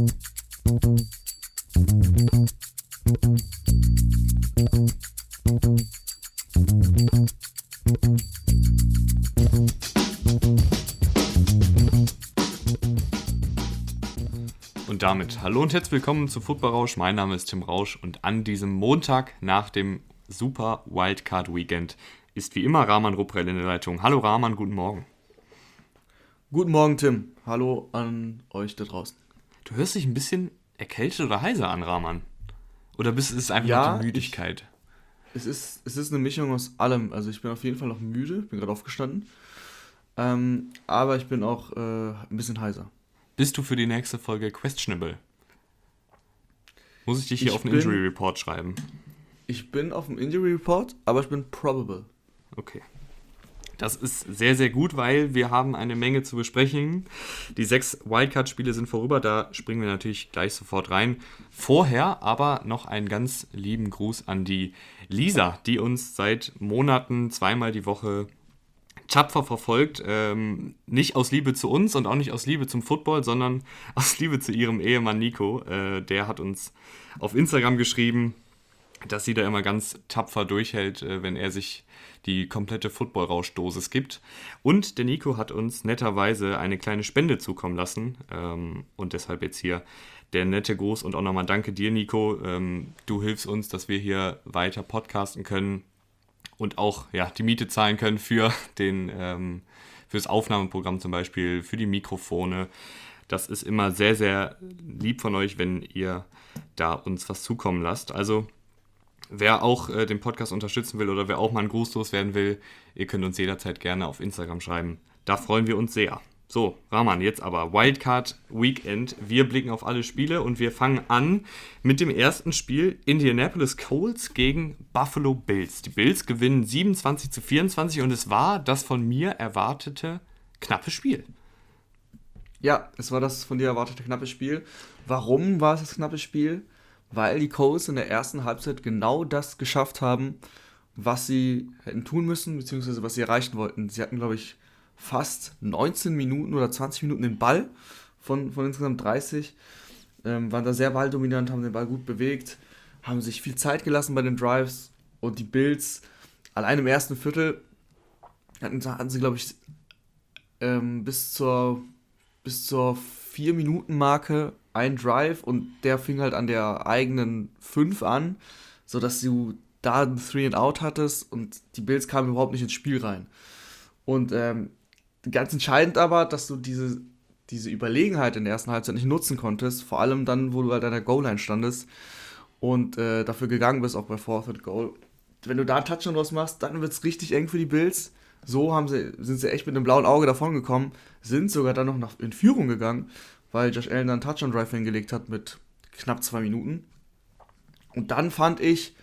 Und damit hallo und herzlich willkommen zu Football Rausch. Mein Name ist Tim Rausch und an diesem Montag nach dem Super Wildcard Weekend ist wie immer Rahman Rupprell in der Leitung. Hallo Rahman, guten Morgen. Guten Morgen, Tim. Hallo an euch da draußen. Du hörst dich ein bisschen erkältet oder heiser an, Rahman. Oder bist es einfach ja, die Müdigkeit? Ich, es, ist, es ist eine Mischung aus allem. Also ich bin auf jeden Fall noch müde, bin gerade aufgestanden. Ähm, aber ich bin auch äh, ein bisschen heiser. Bist du für die nächste Folge questionable? Muss ich dich hier ich auf den Injury Report schreiben? Ich bin auf dem Injury Report, aber ich bin probable. Okay. Das ist sehr, sehr gut, weil wir haben eine Menge zu besprechen. Die sechs Wildcard-Spiele sind vorüber, da springen wir natürlich gleich sofort rein. Vorher aber noch einen ganz lieben Gruß an die Lisa, die uns seit Monaten zweimal die Woche tapfer verfolgt. Ähm, nicht aus Liebe zu uns und auch nicht aus Liebe zum Football, sondern aus Liebe zu ihrem Ehemann Nico. Äh, der hat uns auf Instagram geschrieben, dass sie da immer ganz tapfer durchhält, äh, wenn er sich die komplette Football-Rauschdosis gibt. Und der Nico hat uns netterweise eine kleine Spende zukommen lassen. Ähm, und deshalb jetzt hier der nette Gruß und auch nochmal danke dir, Nico. Ähm, du hilfst uns, dass wir hier weiter podcasten können und auch ja, die Miete zahlen können für den ähm, fürs Aufnahmeprogramm zum Beispiel, für die Mikrofone. Das ist immer sehr, sehr lieb von euch, wenn ihr da uns was zukommen lasst. Also Wer auch äh, den Podcast unterstützen will oder wer auch mal einen Gruß loswerden will, ihr könnt uns jederzeit gerne auf Instagram schreiben. Da freuen wir uns sehr. So, Rahman, jetzt aber Wildcard Weekend. Wir blicken auf alle Spiele und wir fangen an mit dem ersten Spiel Indianapolis Colts gegen Buffalo Bills. Die Bills gewinnen 27 zu 24 und es war das von mir erwartete knappe Spiel. Ja, es war das von dir erwartete knappe Spiel. Warum war es das knappe Spiel? Weil die Colts in der ersten Halbzeit genau das geschafft haben, was sie hätten tun müssen, beziehungsweise was sie erreichen wollten. Sie hatten, glaube ich, fast 19 Minuten oder 20 Minuten den Ball von, von insgesamt 30, ähm, waren da sehr balldominant, haben den Ball gut bewegt, haben sich viel Zeit gelassen bei den Drives und die Bills allein im ersten Viertel hatten, hatten sie, glaube ich, ähm, bis zur bis zur 4-Minuten-Marke ein Drive und der fing halt an der eigenen 5 an, sodass du da ein Three and Out hattest und die Bills kamen überhaupt nicht ins Spiel rein. Und ähm, ganz entscheidend aber, dass du diese, diese Überlegenheit in der ersten Halbzeit nicht nutzen konntest, vor allem dann, wo du halt an der Goal-Line standest und äh, dafür gegangen bist, auch bei Fourth and Goal. Wenn du da einen Touchdown draus machst, dann wird es richtig eng für die Bills. So haben sie, sind sie echt mit einem blauen Auge davon gekommen, sind sogar dann noch nach, in Führung gegangen weil Josh Allen dann Touchdown Drive hingelegt hat mit knapp zwei Minuten. Und dann fand ich,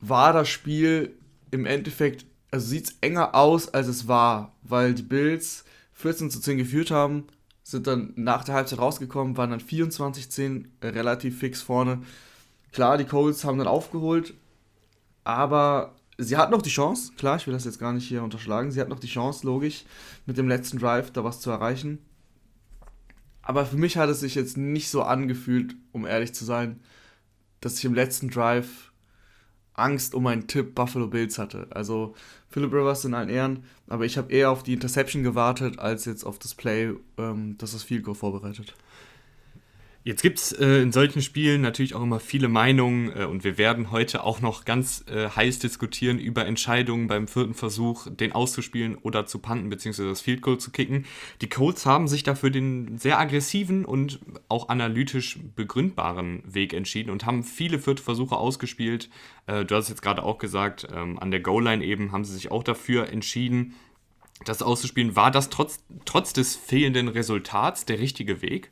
war das Spiel im Endeffekt, also sieht es enger aus, als es war, weil die Bills 14 zu 10 geführt haben, sind dann nach der Halbzeit rausgekommen, waren dann 24-10 relativ fix vorne. Klar, die Colts haben dann aufgeholt, aber sie hat noch die Chance, klar, ich will das jetzt gar nicht hier unterschlagen, sie hat noch die Chance, logisch, mit dem letzten Drive da was zu erreichen. Aber für mich hat es sich jetzt nicht so angefühlt, um ehrlich zu sein, dass ich im letzten Drive Angst um meinen Tipp Buffalo Bills hatte. Also Philip Rivers in allen Ehren, aber ich habe eher auf die Interception gewartet, als jetzt auf das Play, ähm, das das Field Goal vorbereitet. Jetzt gibt es äh, in solchen Spielen natürlich auch immer viele Meinungen äh, und wir werden heute auch noch ganz äh, heiß diskutieren über Entscheidungen beim vierten Versuch, den auszuspielen oder zu panten bzw. das Field Goal zu kicken. Die Colts haben sich dafür den sehr aggressiven und auch analytisch begründbaren Weg entschieden und haben viele vierte Versuche ausgespielt. Äh, du hast jetzt gerade auch gesagt, ähm, an der Goal-Line eben haben sie sich auch dafür entschieden, das auszuspielen. War das trotz, trotz des fehlenden Resultats der richtige Weg?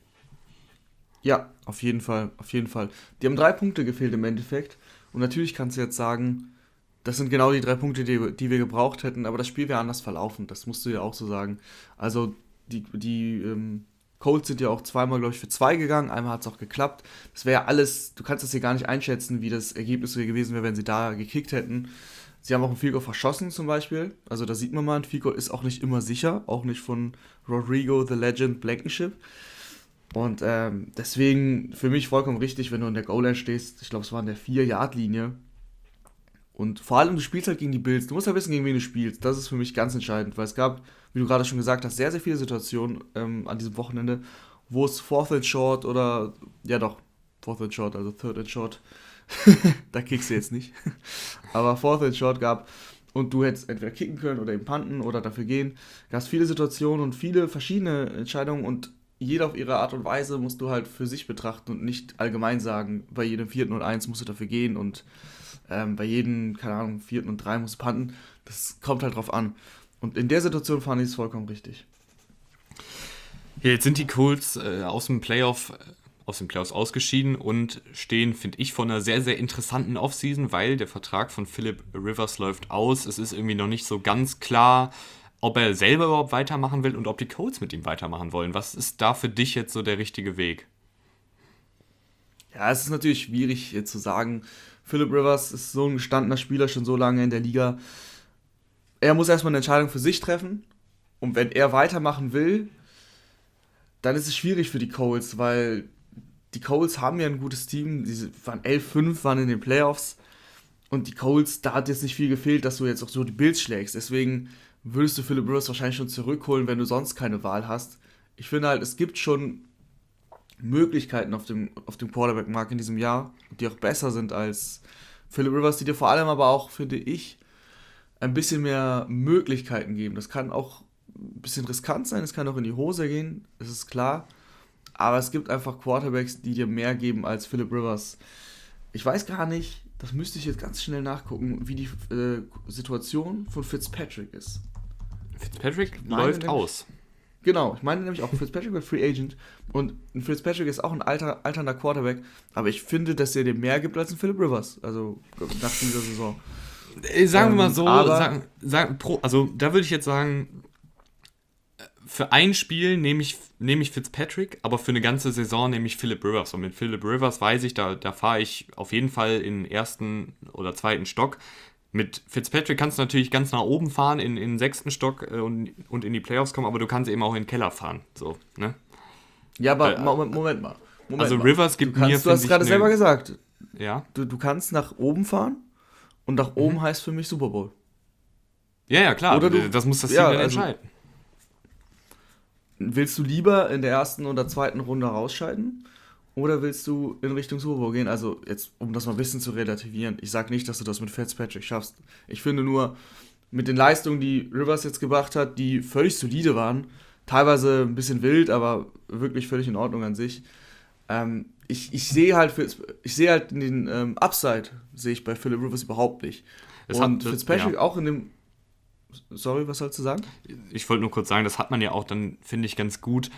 Ja, auf jeden Fall, auf jeden Fall. Die haben drei Punkte gefehlt im Endeffekt. Und natürlich kannst du jetzt sagen, das sind genau die drei Punkte, die, die wir gebraucht hätten, aber das Spiel wäre anders verlaufen. Das musst du ja auch so sagen. Also die, die ähm, Colts sind ja auch zweimal, glaube ich, für zwei gegangen. Einmal hat es auch geklappt. Das wäre ja alles, du kannst das hier gar nicht einschätzen, wie das Ergebnis gewesen wäre, wenn sie da gekickt hätten. Sie haben auch ein Figo verschossen zum Beispiel. Also da sieht man mal, ein Figo ist auch nicht immer sicher. Auch nicht von Rodrigo, The Legend, Blankenship. Und ähm, deswegen für mich vollkommen richtig, wenn du in der Goal-Line stehst. Ich glaube, es war in der 4-Yard-Linie. Und vor allem, du spielst halt gegen die Bills. Du musst ja wissen, gegen wen du spielst. Das ist für mich ganz entscheidend, weil es gab, wie du gerade schon gesagt hast, sehr, sehr viele Situationen ähm, an diesem Wochenende, wo es Fourth and Short oder, ja doch, Fourth and Short, also Third and Short, da kickst du jetzt nicht, aber Fourth and Short gab und du hättest entweder kicken können oder eben panten oder dafür gehen. Gab es viele Situationen und viele verschiedene Entscheidungen und jeder auf ihre Art und Weise musst du halt für sich betrachten und nicht allgemein sagen, bei jedem vierten und eins musst du dafür gehen und ähm, bei jedem, keine Ahnung, vierten und drei musst du panten. Das kommt halt drauf an. Und in der Situation fand ich es vollkommen richtig. Ja, jetzt sind die Colts äh, aus dem Playoff äh, aus den Playoffs ausgeschieden und stehen, finde ich, vor einer sehr, sehr interessanten Offseason, weil der Vertrag von Philip Rivers läuft aus. Es ist irgendwie noch nicht so ganz klar, ob er selber überhaupt weitermachen will und ob die Colts mit ihm weitermachen wollen. Was ist da für dich jetzt so der richtige Weg? Ja, es ist natürlich schwierig jetzt zu sagen. Philip Rivers ist so ein gestandener Spieler schon so lange in der Liga. Er muss erstmal eine Entscheidung für sich treffen. Und wenn er weitermachen will, dann ist es schwierig für die Colts, weil die Colts haben ja ein gutes Team. Die waren 11-5, waren in den Playoffs. Und die Colts, da hat jetzt nicht viel gefehlt, dass du jetzt auch so die Bills schlägst. Deswegen würdest du Philip Rivers wahrscheinlich schon zurückholen, wenn du sonst keine Wahl hast. Ich finde halt, es gibt schon Möglichkeiten auf dem, auf dem Quarterback-Markt in diesem Jahr, die auch besser sind als Philip Rivers, die dir vor allem aber auch, finde ich, ein bisschen mehr Möglichkeiten geben. Das kann auch ein bisschen riskant sein, es kann auch in die Hose gehen, das ist klar. Aber es gibt einfach Quarterbacks, die dir mehr geben als Philip Rivers. Ich weiß gar nicht, das müsste ich jetzt ganz schnell nachgucken, wie die äh, Situation von Fitzpatrick ist. Fitzpatrick läuft nämlich, aus. Genau, ich meine nämlich auch, Fitzpatrick wird Free Agent und ein Fitzpatrick ist auch ein alter, alternder Quarterback, aber ich finde, dass er dir mehr gibt als ein Philip Rivers, also nach dieser Saison. Äh, sagen wir mal ähm, so, sagen, sagen, pro, also da würde ich jetzt sagen, für ein Spiel nehme ich, nehme ich Fitzpatrick, aber für eine ganze Saison nehme ich Philip Rivers. Und mit Philip Rivers weiß ich, da, da fahre ich auf jeden Fall in den ersten oder zweiten Stock. Mit Fitzpatrick kannst du natürlich ganz nach oben fahren, in, in den sechsten Stock äh, und, und in die Playoffs kommen, aber du kannst eben auch in den Keller fahren. So, ne? Ja, aber äh, Moment, Moment, mal. Moment also mal. Rivers gibt du kannst, mir. Du hast gerade ne, selber gesagt. Ja. Du, du kannst nach oben fahren und nach oben mhm. heißt für mich Super Bowl. Ja, ja, klar. Oder du, das muss das Team ja, dann also, entscheiden. Willst du lieber in der ersten oder zweiten Runde rausscheiden? Oder willst du in Richtung Super Bowl gehen? Also, jetzt, um das mal ein bisschen zu relativieren. Ich sage nicht, dass du das mit Fitzpatrick schaffst. Ich finde nur, mit den Leistungen, die Rivers jetzt gebracht hat, die völlig solide waren, teilweise ein bisschen wild, aber wirklich völlig in Ordnung an sich. Ähm, ich, ich sehe halt, ich sehe halt den ähm, Upside, sehe ich bei Philip Rivers überhaupt nicht. Es und hat, Fitzpatrick ja. auch in dem Sorry, was sollst du sagen? Ich wollte nur kurz sagen, das hat man ja auch dann, finde ich, ganz gut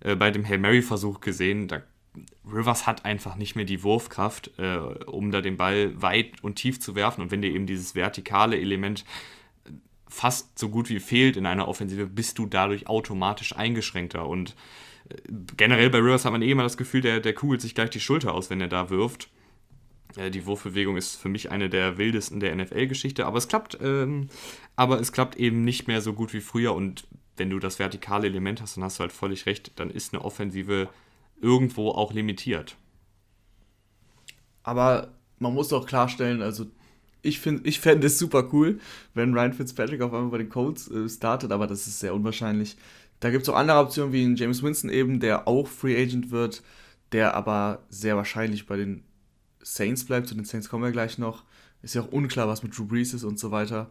äh, bei dem Hail Mary-Versuch gesehen. Da, Rivers hat einfach nicht mehr die Wurfkraft, äh, um da den Ball weit und tief zu werfen. Und wenn dir eben dieses vertikale Element fast so gut wie fehlt in einer Offensive, bist du dadurch automatisch eingeschränkter. Und äh, generell bei Rivers hat man eh immer das Gefühl, der, der kugelt sich gleich die Schulter aus, wenn er da wirft. Äh, die Wurfbewegung ist für mich eine der wildesten der NFL-Geschichte, aber es klappt, ähm, aber es klappt eben nicht mehr so gut wie früher und wenn du das vertikale Element hast, dann hast du halt völlig recht, dann ist eine Offensive irgendwo auch limitiert. Aber man muss auch klarstellen, also ich finde, ich fände es super cool, wenn Ryan Fitzpatrick auf einmal bei den Colts äh, startet, aber das ist sehr unwahrscheinlich. Da gibt es auch andere Optionen wie James Winston eben, der auch Free Agent wird, der aber sehr wahrscheinlich bei den Saints bleibt, zu den Saints kommen wir gleich noch. Ist ja auch unklar, was mit Drew Brees ist und so weiter.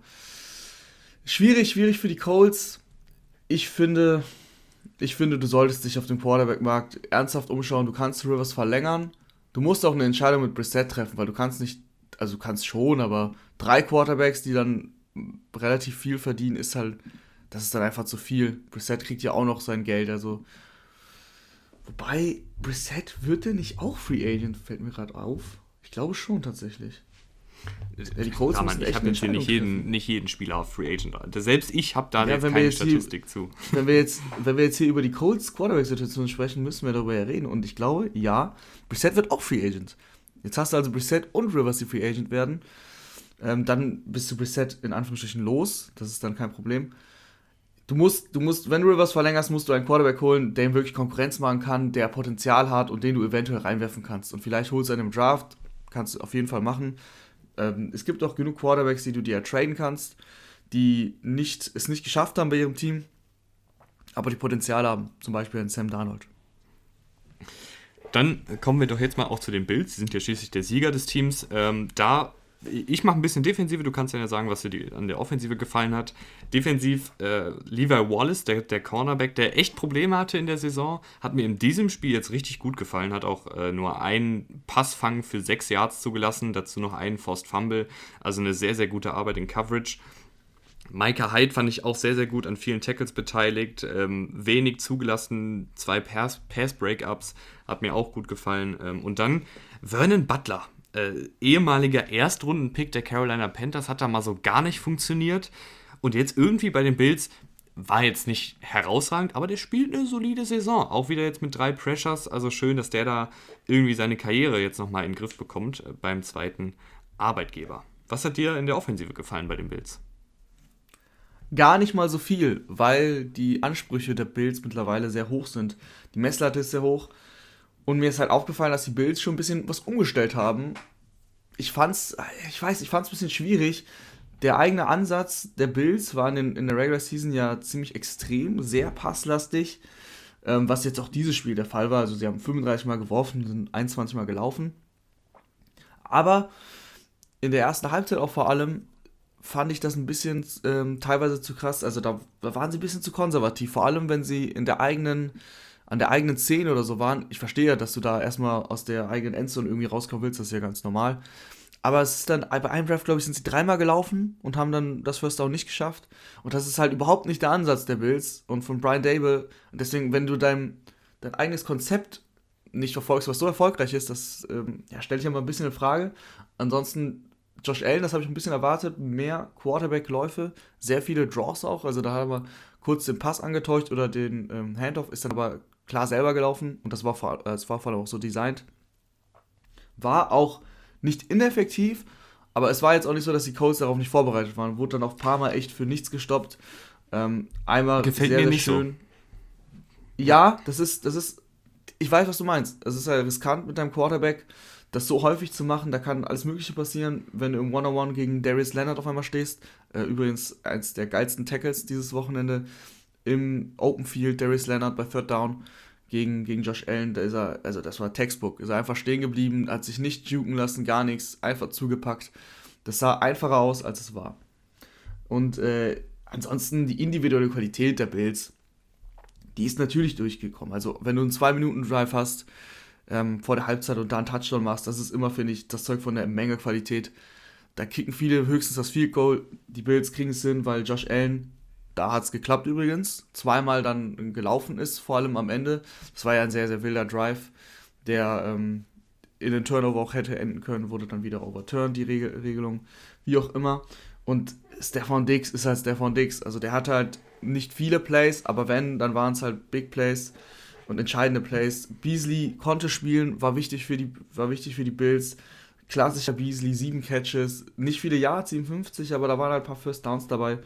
Schwierig, schwierig für die Colts. Ich finde, ich finde, du solltest dich auf dem Quarterback-Markt ernsthaft umschauen. Du kannst Rivers verlängern. Du musst auch eine Entscheidung mit Brissett treffen, weil du kannst nicht, also du kannst schon, aber drei Quarterbacks, die dann relativ viel verdienen, ist halt, das ist dann einfach zu viel. Brissett kriegt ja auch noch sein Geld, also Wobei, Brissett wird der nicht auch Free Agent, fällt mir gerade auf. Ich glaube schon tatsächlich. Ja, die Colts ja, Mann, ich habe jetzt hier nicht jeden, nicht jeden Spieler auf Free Agent. Selbst ich habe da ja, jetzt keine Statistik hier, zu. Wenn wir, jetzt, wenn wir jetzt hier über die Colts Quarterback-Situation sprechen, müssen wir darüber ja reden. Und ich glaube, ja, Brissett wird auch Free Agent. Jetzt hast du also Brissett und Rivers, die Free Agent werden. Ähm, dann bist du Brissett in Anführungsstrichen los. Das ist dann kein Problem du musst, du musst, wenn du Rivers verlängerst, musst du einen Quarterback holen, der ihm wirklich Konkurrenz machen kann, der Potenzial hat und den du eventuell reinwerfen kannst. Und vielleicht holst du einen im Draft, kannst du auf jeden Fall machen. Ähm, es gibt auch genug Quarterbacks, die du dir traden kannst, die nicht, es nicht geschafft haben bei ihrem Team, aber die Potenzial haben, zum Beispiel ein Sam Darnold. Dann kommen wir doch jetzt mal auch zu den Bills. Sie sind ja schließlich der Sieger des Teams. Ähm, da ich mache ein bisschen Defensive, du kannst ja sagen, was dir an der Offensive gefallen hat. Defensiv, äh, Levi Wallace, der, der Cornerback, der echt Probleme hatte in der Saison, hat mir in diesem Spiel jetzt richtig gut gefallen, hat auch äh, nur einen Passfang für sechs Yards zugelassen, dazu noch einen Forced Fumble, also eine sehr, sehr gute Arbeit in Coverage. Micah Hyde fand ich auch sehr, sehr gut an vielen Tackles beteiligt. Ähm, wenig zugelassen, zwei Pass-Breakups, hat mir auch gut gefallen. Ähm, und dann Vernon Butler, äh, ehemaliger Erstrundenpick der Carolina Panthers, hat da mal so gar nicht funktioniert. Und jetzt irgendwie bei den Bills war jetzt nicht herausragend, aber der spielt eine solide Saison. Auch wieder jetzt mit drei Pressures. Also schön, dass der da irgendwie seine Karriere jetzt nochmal in den Griff bekommt äh, beim zweiten Arbeitgeber. Was hat dir in der Offensive gefallen bei den Bills? Gar nicht mal so viel, weil die Ansprüche der Bills mittlerweile sehr hoch sind. Die Messlatte ist sehr hoch. Und mir ist halt aufgefallen, dass die Bills schon ein bisschen was umgestellt haben. Ich fand's, ich weiß, ich fand's ein bisschen schwierig. Der eigene Ansatz der Bills war in, in der Regular Season ja ziemlich extrem, sehr passlastig, ähm, was jetzt auch dieses Spiel der Fall war. Also sie haben 35 Mal geworfen, sind 21 Mal gelaufen. Aber in der ersten Halbzeit auch vor allem fand ich das ein bisschen ähm, teilweise zu krass. Also da, da waren sie ein bisschen zu konservativ, vor allem wenn sie in der eigenen an der eigenen Szene oder so waren. Ich verstehe ja, dass du da erstmal aus der eigenen Endzone irgendwie rauskommen willst, das ist ja ganz normal. Aber es ist dann, bei einem Draft, glaube ich, sind sie dreimal gelaufen und haben dann das First Down nicht geschafft. Und das ist halt überhaupt nicht der Ansatz der Bills und von Brian Dable. Und deswegen, wenn du dein, dein eigenes Konzept nicht verfolgst, was so erfolgreich ist, das ähm, ja, stelle ich ja mal ein bisschen in Frage. Ansonsten, Josh Allen, das habe ich ein bisschen erwartet, mehr Quarterback-Läufe, sehr viele Draws auch. Also da haben wir kurz den Pass angetäuscht oder den ähm, Handoff, ist dann aber klar selber gelaufen und das war, vor, das war vor allem auch so designt. War auch nicht ineffektiv, aber es war jetzt auch nicht so, dass die Colts darauf nicht vorbereitet waren. Wurde dann auch ein paar Mal echt für nichts gestoppt. Ähm, einmal Gefällt sehr, mir sehr nicht schön. So. Ja, das ist, das ist, ich weiß, was du meinst. Es ist ja riskant mit deinem Quarterback, das so häufig zu machen. Da kann alles Mögliche passieren, wenn du im One-on-One gegen Darius Leonard auf einmal stehst. Äh, übrigens eins der geilsten Tackles dieses Wochenende im Open Field, Darius Leonard bei Third Down gegen, gegen Josh Allen, da ist er, also das war Textbook, ist er einfach stehen geblieben, hat sich nicht juken lassen, gar nichts, einfach zugepackt. Das sah einfacher aus, als es war. Und äh, ansonsten die individuelle Qualität der Bills, die ist natürlich durchgekommen. Also wenn du einen 2-Minuten-Drive hast ähm, vor der Halbzeit und da einen Touchdown machst, das ist immer, finde ich, das Zeug von der Menge Qualität. Da kicken viele höchstens das Field Goal. Die Bills kriegen es hin, weil Josh Allen da hat es geklappt übrigens. Zweimal dann gelaufen ist, vor allem am Ende. Das war ja ein sehr, sehr wilder Drive, der ähm, in den Turnover auch hätte enden können, wurde dann wieder overturned, die Regel Regelung, wie auch immer. Und Stefan Dix ist halt Stefan Dix. Also der hatte halt nicht viele Plays, aber wenn, dann waren es halt Big Plays und entscheidende Plays. Beasley konnte spielen, war wichtig für die, war wichtig für die Bills. Klassischer Beasley, sieben Catches, nicht viele Yards, 57, aber da waren halt ein paar First Downs dabei.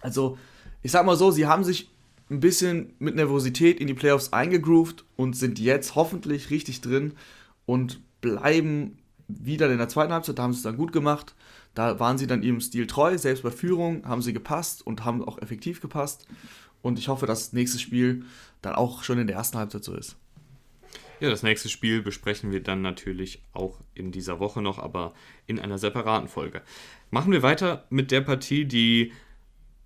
Also, ich sag mal so, sie haben sich ein bisschen mit Nervosität in die Playoffs eingegroovt und sind jetzt hoffentlich richtig drin und bleiben wieder in der zweiten Halbzeit. Da haben sie es dann gut gemacht. Da waren sie dann ihrem Stil treu, selbst bei Führung haben sie gepasst und haben auch effektiv gepasst. Und ich hoffe, dass das nächste Spiel dann auch schon in der ersten Halbzeit so ist. Ja, das nächste Spiel besprechen wir dann natürlich auch in dieser Woche noch, aber in einer separaten Folge. Machen wir weiter mit der Partie, die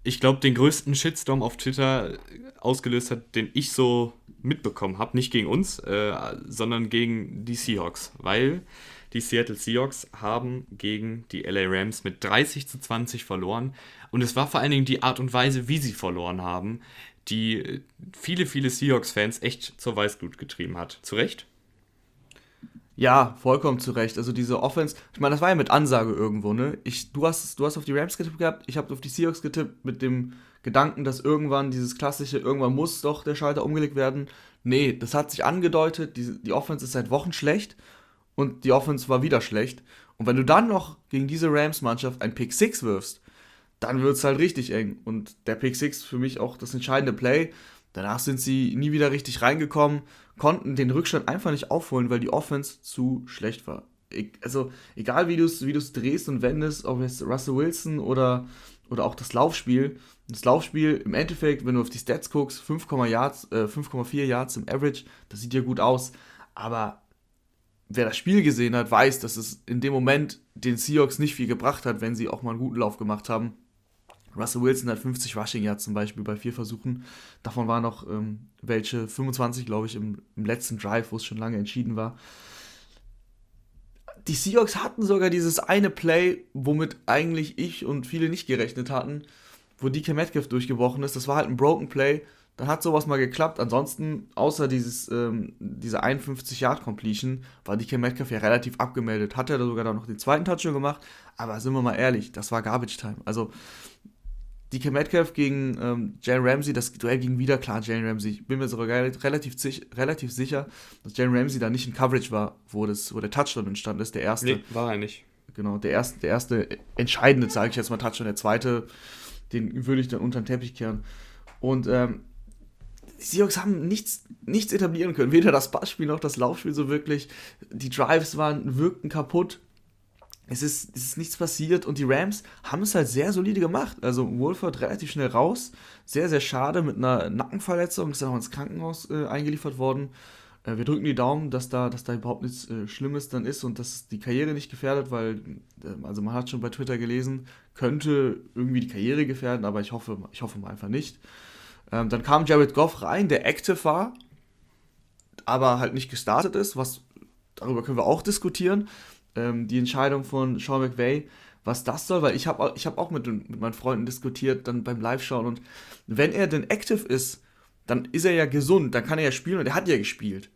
ich glaube, den größten Shitstorm auf Twitter ausgelöst hat, den ich so mitbekommen habe. Nicht gegen uns, äh, sondern gegen die Seahawks. Weil die Seattle Seahawks haben gegen die LA Rams mit 30 zu 20 verloren. Und es war vor allen Dingen die Art und Weise, wie sie verloren haben, die viele, viele Seahawks-Fans echt zur Weißglut getrieben hat. Zu Recht? Ja, vollkommen zu Recht. Also diese Offense, ich meine, das war ja mit Ansage irgendwo, ne? Ich, du, hast, du hast auf die Rams getippt gehabt, ich habe auf die Seahawks getippt mit dem Gedanken, dass irgendwann dieses klassische, irgendwann muss doch der Schalter umgelegt werden. Nee, das hat sich angedeutet, die, die Offense ist seit Wochen schlecht und die Offense war wieder schlecht. Und wenn du dann noch gegen diese Rams-Mannschaft ein Pick 6 wirfst, dann wird es halt richtig eng. Und der Pick 6 für mich auch das entscheidende Play. Danach sind sie nie wieder richtig reingekommen, konnten den Rückstand einfach nicht aufholen, weil die Offense zu schlecht war. Also, egal wie du es wie drehst und wendest, ob jetzt Russell Wilson oder, oder auch das Laufspiel. Das Laufspiel im Endeffekt, wenn du auf die Stats guckst, 5,4 Yards, äh, Yards im Average, das sieht ja gut aus. Aber wer das Spiel gesehen hat, weiß, dass es in dem Moment den Seahawks nicht viel gebracht hat, wenn sie auch mal einen guten Lauf gemacht haben. Russell Wilson hat 50 Rushing Yards zum Beispiel bei vier Versuchen. Davon waren noch ähm, welche 25, glaube ich, im, im letzten Drive, wo es schon lange entschieden war. Die Seahawks hatten sogar dieses eine Play, womit eigentlich ich und viele nicht gerechnet hatten, wo DK Metcalf durchgebrochen ist. Das war halt ein Broken Play. Dann hat sowas mal geklappt. Ansonsten, außer dieses, ähm, diese 51-Yard-Completion, war DK Metcalf ja relativ abgemeldet. Hat er da sogar dann noch den zweiten Touchdown gemacht. Aber sind wir mal ehrlich, das war Garbage Time. Also, DK Metcalf gegen ähm, Jalen Ramsey, das Duell ging wieder klar Jalen Ramsey. Ich bin mir sogar relativ, relativ sicher, dass Jalen Ramsey da nicht in Coverage war, wo, das, wo der Touchdown entstanden ist, der erste. Nee, war er nicht. Genau, der erste, der erste entscheidende, sage ich jetzt mal, Touchdown, der zweite, den würde ich dann unter den Teppich kehren. Und ähm, die Seahawks haben nichts, nichts etablieren können, weder das Passspiel noch das Laufspiel so wirklich. Die Drives waren, wirkten kaputt es ist, es ist nichts passiert und die Rams haben es halt sehr solide gemacht. Also Wolford relativ schnell raus, sehr, sehr schade mit einer Nackenverletzung, ist dann auch ins Krankenhaus äh, eingeliefert worden. Äh, wir drücken die Daumen, dass da, dass da überhaupt nichts äh, Schlimmes dann ist und dass die Karriere nicht gefährdet, weil, äh, also man hat schon bei Twitter gelesen, könnte irgendwie die Karriere gefährden, aber ich hoffe, ich hoffe mal einfach nicht. Ähm, dann kam Jared Goff rein, der active war, aber halt nicht gestartet ist, was darüber können wir auch diskutieren ähm, die Entscheidung von Sean McVay, was das soll, weil ich habe ich hab auch mit, mit meinen Freunden diskutiert, dann beim Live-Schauen und wenn er denn active ist, dann ist er ja gesund, dann kann er ja spielen und er hat ja gespielt.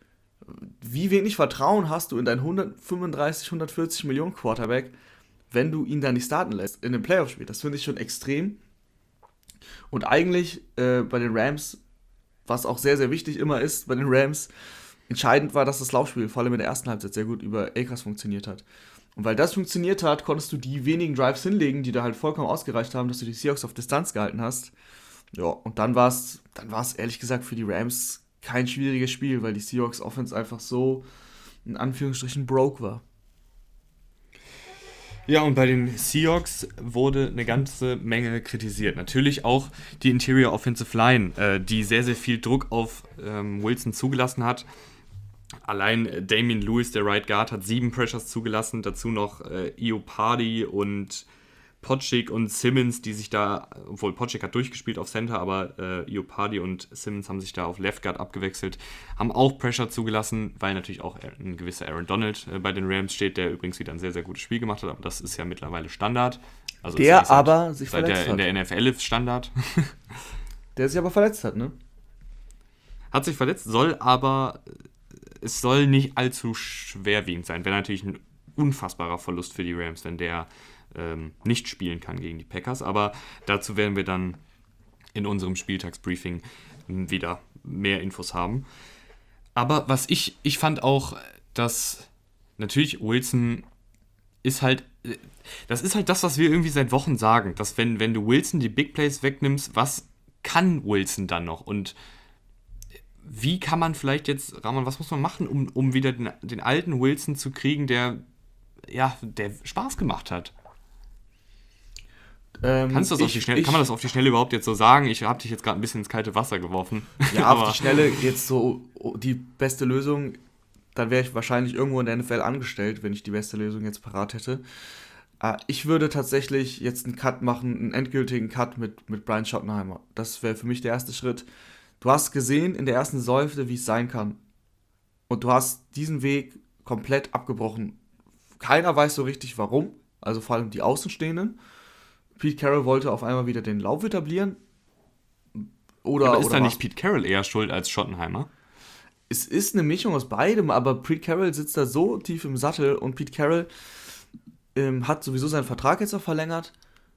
Wie wenig Vertrauen hast du in deinen 135, 140 Millionen Quarterback, wenn du ihn dann nicht starten lässt in einem Playoff-Spiel? Das finde ich schon extrem. Und eigentlich äh, bei den Rams, was auch sehr, sehr wichtig immer ist bei den Rams, entscheidend war, dass das Laufspiel vor allem in der ersten Halbzeit sehr gut über Akers funktioniert hat. Und weil das funktioniert hat, konntest du die wenigen Drives hinlegen, die da halt vollkommen ausgereicht haben, dass du die Seahawks auf Distanz gehalten hast. Ja, und dann war es dann war's ehrlich gesagt für die Rams kein schwieriges Spiel, weil die Seahawks Offense einfach so in Anführungsstrichen broke war. Ja, und bei den Seahawks wurde eine ganze Menge kritisiert. Natürlich auch die Interior Offensive Line, äh, die sehr, sehr viel Druck auf ähm, Wilson zugelassen hat. Allein äh, Damien Lewis, der Right Guard, hat sieben Pressures zugelassen. Dazu noch äh, Iopardi und Potschik und Simmons, die sich da, obwohl Potschik hat durchgespielt auf Center, aber äh, Iopardi und Simmons haben sich da auf Left Guard abgewechselt, haben auch Pressure zugelassen, weil natürlich auch ein gewisser Aaron Donald äh, bei den Rams steht, der übrigens wieder ein sehr, sehr gutes Spiel gemacht hat, aber das ist ja mittlerweile Standard. Also der seit, aber sich seit verletzt der, hat. In der NFL ist Standard. der sich aber verletzt hat, ne? Hat sich verletzt, soll aber es soll nicht allzu schwerwiegend sein. Wäre natürlich ein unfassbarer Verlust für die Rams, wenn der ähm, nicht spielen kann gegen die Packers. Aber dazu werden wir dann in unserem Spieltagsbriefing wieder mehr Infos haben. Aber was ich, ich fand auch, dass natürlich Wilson ist halt, das ist halt das, was wir irgendwie seit Wochen sagen, dass wenn, wenn du Wilson die Big Plays wegnimmst, was kann Wilson dann noch? Und wie kann man vielleicht jetzt, Ramon, was muss man machen, um, um wieder den, den alten Wilson zu kriegen, der, ja, der Spaß gemacht hat? Ähm, Kannst du das ich, auf die Schnelle, ich, kann man das auf die Schnelle überhaupt jetzt so sagen? Ich habe dich jetzt gerade ein bisschen ins kalte Wasser geworfen. Ja, auf die Schnelle jetzt so oh, die beste Lösung, dann wäre ich wahrscheinlich irgendwo in der NFL angestellt, wenn ich die beste Lösung jetzt parat hätte. Äh, ich würde tatsächlich jetzt einen Cut machen, einen endgültigen Cut mit, mit Brian Schottenheimer. Das wäre für mich der erste Schritt. Du hast gesehen in der ersten Säufte, wie es sein kann. Und du hast diesen Weg komplett abgebrochen. Keiner weiß so richtig warum, also vor allem die Außenstehenden. Pete Carroll wollte auf einmal wieder den Lauf etablieren. Oder, aber ist da nicht Pete Carroll eher schuld als Schottenheimer? Es ist eine Mischung aus beidem, aber Pete Carroll sitzt da so tief im Sattel und Pete Carroll ähm, hat sowieso seinen Vertrag jetzt auch verlängert.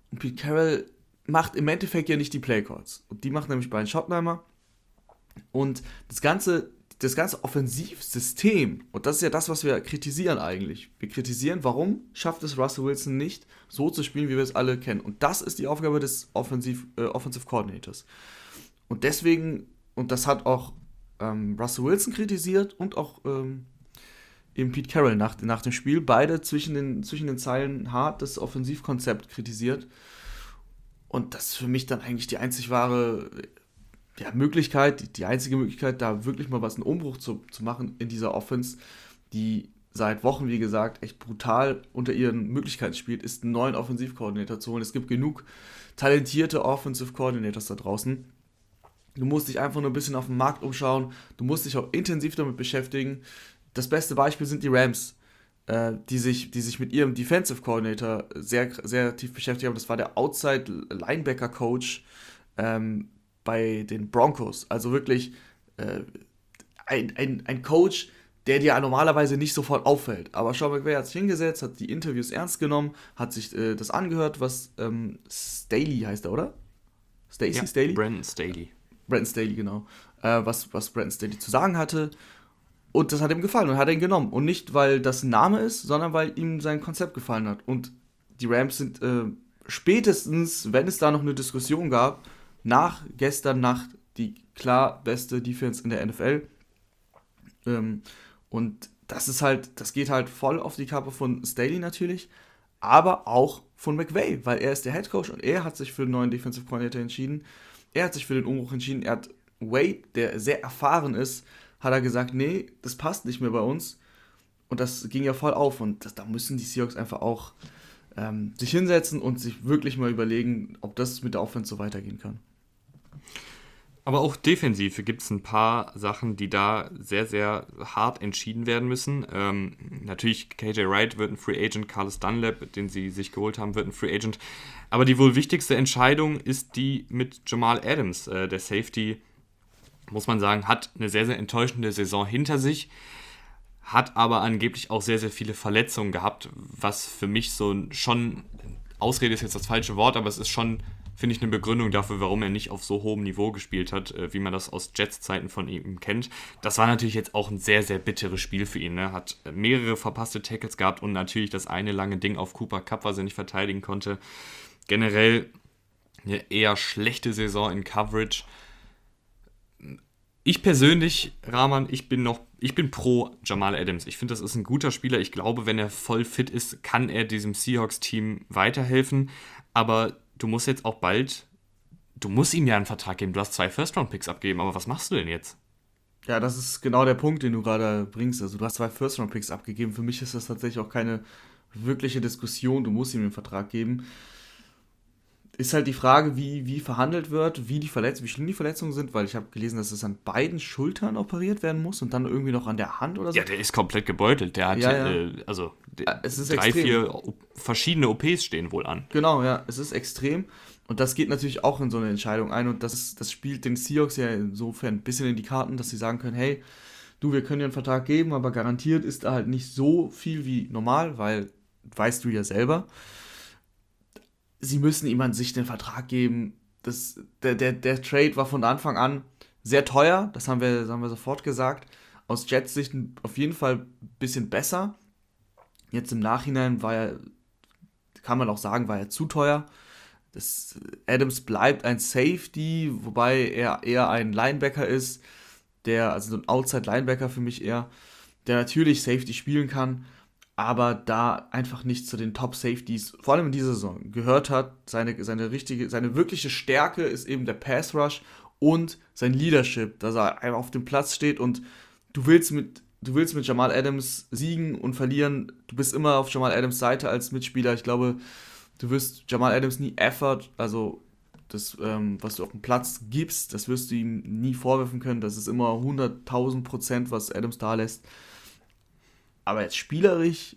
Und Pete Carroll macht im Endeffekt ja nicht die Playcalls. Und die macht nämlich Brian Schottenheimer. Und das Ganze, das ganze Offensivsystem, und das ist ja das, was wir kritisieren eigentlich. Wir kritisieren, warum schafft es Russell Wilson nicht, so zu spielen, wie wir es alle kennen. Und das ist die Aufgabe des Offensiv, äh, Offensive Coordinators. Und deswegen, und das hat auch ähm, Russell Wilson kritisiert und auch ähm, eben Pete Carroll nach, nach dem Spiel, beide zwischen den, zwischen den Zeilen hart das Offensivkonzept kritisiert. Und das ist für mich dann eigentlich die einzig wahre ja, Möglichkeit, die, die einzige Möglichkeit, da wirklich mal was einen Umbruch zu, zu machen in dieser Offense, die seit Wochen, wie gesagt, echt brutal unter ihren Möglichkeiten spielt, ist einen neuen Offensivkoordinator zu holen. Es gibt genug talentierte Offensive Coordinators da draußen. Du musst dich einfach nur ein bisschen auf den Markt umschauen. Du musst dich auch intensiv damit beschäftigen. Das beste Beispiel sind die Rams, äh, die, sich, die sich mit ihrem Defensive Coordinator sehr, sehr tief beschäftigt haben. Das war der Outside Linebacker Coach ähm, bei den Broncos. Also wirklich äh, ein, ein, ein Coach, der dir normalerweise nicht sofort auffällt. Aber Sean McVay hat sich hingesetzt, hat die Interviews ernst genommen, hat sich äh, das angehört, was ähm, Staley heißt er, oder? Stacey ja, Staley? Brandon Staley. Brandon Staley, genau. Äh, was, was Brandon Staley zu sagen hatte. Und das hat ihm gefallen und hat ihn genommen. Und nicht, weil das ein Name ist, sondern weil ihm sein Konzept gefallen hat. Und die Rams sind äh, spätestens, wenn es da noch eine Diskussion gab, nach gestern Nacht die klar beste Defense in der NFL. Ähm, und das ist halt, das geht halt voll auf die Kappe von Staley natürlich, aber auch von McVay, weil er ist der Head Coach und er hat sich für den neuen Defensive Coordinator entschieden. Er hat sich für den Umbruch entschieden. Er hat Wade, der sehr erfahren ist, hat er gesagt, nee, das passt nicht mehr bei uns. Und das ging ja voll auf. Und das, da müssen die Seahawks einfach auch ähm, sich hinsetzen und sich wirklich mal überlegen, ob das mit der Offense so weitergehen kann. Aber auch defensiv gibt es ein paar Sachen, die da sehr, sehr hart entschieden werden müssen. Ähm, natürlich, KJ Wright wird ein Free Agent, Carlos Dunlap, den sie sich geholt haben, wird ein Free Agent. Aber die wohl wichtigste Entscheidung ist die mit Jamal Adams. Äh, der Safety, muss man sagen, hat eine sehr, sehr enttäuschende Saison hinter sich. Hat aber angeblich auch sehr, sehr viele Verletzungen gehabt, was für mich so schon, Ausrede ist jetzt das falsche Wort, aber es ist schon finde ich, eine Begründung dafür, warum er nicht auf so hohem Niveau gespielt hat, äh, wie man das aus Jets-Zeiten von ihm kennt. Das war natürlich jetzt auch ein sehr, sehr bitteres Spiel für ihn. Ne? Hat mehrere verpasste Tackles gehabt und natürlich das eine lange Ding auf Cooper Cup, was er nicht verteidigen konnte. Generell eine eher schlechte Saison in Coverage. Ich persönlich, Rahman, ich bin noch, ich bin pro Jamal Adams. Ich finde, das ist ein guter Spieler. Ich glaube, wenn er voll fit ist, kann er diesem Seahawks-Team weiterhelfen. Aber du musst jetzt auch bald, du musst ihm ja einen Vertrag geben. Du hast zwei First-Round-Picks abgegeben, aber was machst du denn jetzt? Ja, das ist genau der Punkt, den du gerade bringst. Also du hast zwei First-Round-Picks abgegeben. Für mich ist das tatsächlich auch keine wirkliche Diskussion. Du musst ihm den Vertrag geben ist halt die Frage, wie, wie verhandelt wird, wie die Verletzungen, wie schlimm die Verletzungen sind, weil ich habe gelesen, dass es an beiden Schultern operiert werden muss und dann irgendwie noch an der Hand oder so. Ja, der ist komplett gebeutelt. Der hat ja, ja. Äh, also drei, extrem. vier verschiedene OPs stehen wohl an. Genau, ja, es ist extrem. Und das geht natürlich auch in so eine Entscheidung ein und das, das spielt den Seahawks ja insofern ein bisschen in die Karten, dass sie sagen können, hey, du, wir können dir einen Vertrag geben, aber garantiert ist da halt nicht so viel wie normal, weil weißt du ja selber sie müssen ihm an sich den Vertrag geben. Das, der, der, der Trade war von Anfang an sehr teuer, das haben wir, das haben wir sofort gesagt. Aus Jets Sicht auf jeden Fall ein bisschen besser. Jetzt im Nachhinein war er, kann man auch sagen, war er zu teuer. Das, Adams bleibt ein Safety, wobei er eher ein Linebacker ist, der, also so ein Outside-Linebacker für mich eher, der natürlich Safety spielen kann, aber da einfach nicht zu den Top Safeties, vor allem in dieser Saison, gehört hat. Seine, seine, richtige, seine wirkliche Stärke ist eben der Pass Rush und sein Leadership, dass er einfach auf dem Platz steht und du willst mit, du willst mit Jamal Adams siegen und verlieren. Du bist immer auf Jamal Adams Seite als Mitspieler. Ich glaube, du wirst Jamal Adams nie Effort, also das, ähm, was du auf dem Platz gibst, das wirst du ihm nie vorwerfen können. Das ist immer 100.000 Prozent, was Adams da lässt. Aber jetzt spielerisch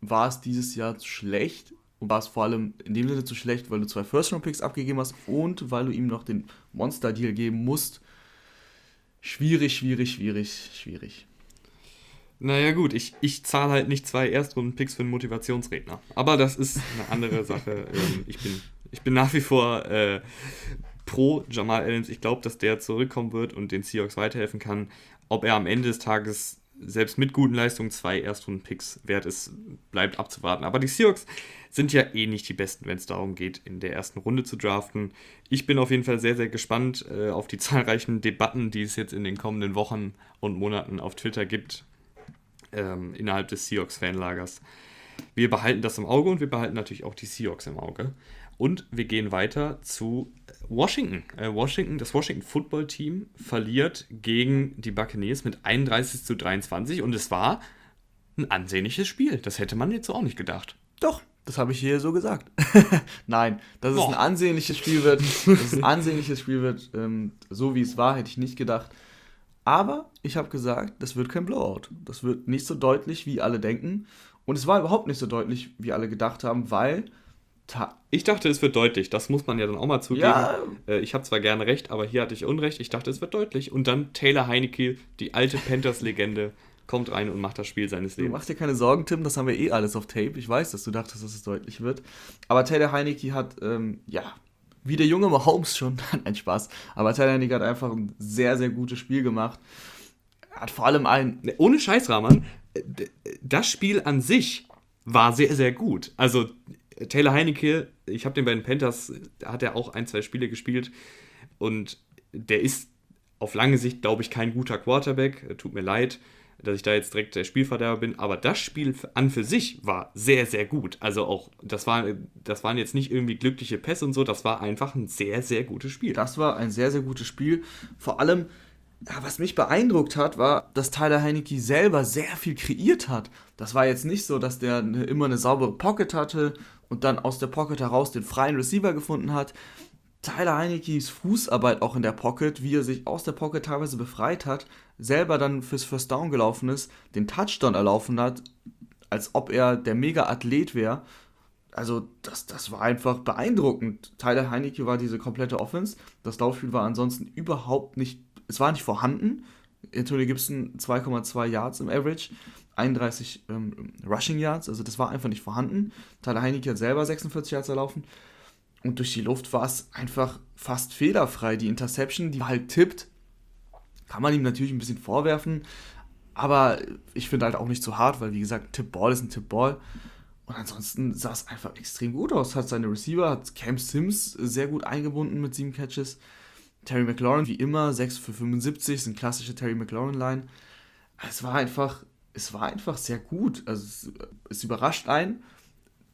war es dieses Jahr zu schlecht und war es vor allem in dem Sinne zu schlecht, weil du zwei First-Round-Picks abgegeben hast und weil du ihm noch den Monster-Deal geben musst. Schwierig, schwierig, schwierig, schwierig. Naja gut, ich, ich zahle halt nicht zwei Erstrunden-Picks für einen Motivationsredner. Aber das ist eine andere Sache. Ähm, ich, bin, ich bin nach wie vor äh, pro Jamal Adams. Ich glaube, dass der zurückkommen wird und den Seahawks weiterhelfen kann ob er am Ende des Tages selbst mit guten Leistungen zwei Erstrunden-Picks wert ist, bleibt abzuwarten. Aber die Seahawks sind ja eh nicht die Besten, wenn es darum geht, in der ersten Runde zu draften. Ich bin auf jeden Fall sehr, sehr gespannt äh, auf die zahlreichen Debatten, die es jetzt in den kommenden Wochen und Monaten auf Twitter gibt, ähm, innerhalb des Seahawks-Fanlagers. Wir behalten das im Auge und wir behalten natürlich auch die Seahawks im Auge. Und wir gehen weiter zu Washington. Äh, Washington, das Washington Football Team verliert gegen die Buccaneers mit 31 zu 23 und es war ein ansehnliches Spiel. Das hätte man jetzt auch nicht gedacht. Doch, das habe ich hier so gesagt. Nein, dass Boah. es ein ansehnliches Spiel wird, dass es ein ansehnliches Spiel wird, ähm, so wie es war, hätte ich nicht gedacht. Aber ich habe gesagt, das wird kein Blowout. Das wird nicht so deutlich, wie alle denken. Und es war überhaupt nicht so deutlich, wie alle gedacht haben, weil ich dachte, es wird deutlich. Das muss man ja dann auch mal zugeben. Ja. Äh, ich habe zwar gerne recht, aber hier hatte ich Unrecht. Ich dachte, es wird deutlich. Und dann Taylor Heineke, die alte Panthers-Legende, kommt rein und macht das Spiel seines Lebens. Du machst dir keine Sorgen, Tim. Das haben wir eh alles auf Tape. Ich weiß, dass du dachtest, dass es deutlich wird. Aber Taylor Heineke hat, ähm, ja, wie der junge Mahomes schon, ein Spaß. Aber Taylor Heineke hat einfach ein sehr, sehr gutes Spiel gemacht. Hat vor allem ein. Ne, ohne Scheiß, Rahman, das Spiel an sich war sehr, sehr gut. Also Taylor Heinecke, ich habe den bei den Panthers, da hat er auch ein, zwei Spiele gespielt und der ist auf lange Sicht, glaube ich, kein guter Quarterback. Tut mir leid, dass ich da jetzt direkt der Spielverderber bin, aber das Spiel an für sich war sehr, sehr gut. Also auch, das, war, das waren jetzt nicht irgendwie glückliche Pässe und so, das war einfach ein sehr, sehr gutes Spiel. Das war ein sehr, sehr gutes Spiel. Vor allem, was mich beeindruckt hat, war, dass Tyler Heinecke selber sehr viel kreiert hat. Das war jetzt nicht so, dass der immer eine saubere Pocket hatte und dann aus der Pocket heraus den freien Receiver gefunden hat. Tyler Heinekes Fußarbeit auch in der Pocket, wie er sich aus der Pocket teilweise befreit hat, selber dann fürs First Down gelaufen ist, den Touchdown erlaufen hat, als ob er der Mega-Athlet wäre. Also, das, das war einfach beeindruckend. Tyler Heineke war diese komplette Offense. Das Laufspiel war ansonsten überhaupt nicht es war nicht vorhanden. Antonio Gibson 2,2 Yards im Average, 31 ähm, Rushing Yards, also das war einfach nicht vorhanden. Tyler Heineke hat selber 46 Yards erlaufen. Und durch die Luft war es einfach fast fehlerfrei. Die Interception, die halt tippt, kann man ihm natürlich ein bisschen vorwerfen. Aber ich finde halt auch nicht zu hart, weil wie gesagt, Tippball ist ein Tippball. Und ansonsten sah es einfach extrem gut aus. Hat seine Receiver, hat Cam Sims sehr gut eingebunden mit sieben Catches. Terry McLaurin, wie immer, 6 für 75, sind klassische Terry McLaurin-Line. Es war einfach, es war einfach sehr gut. Also es, es überrascht einen.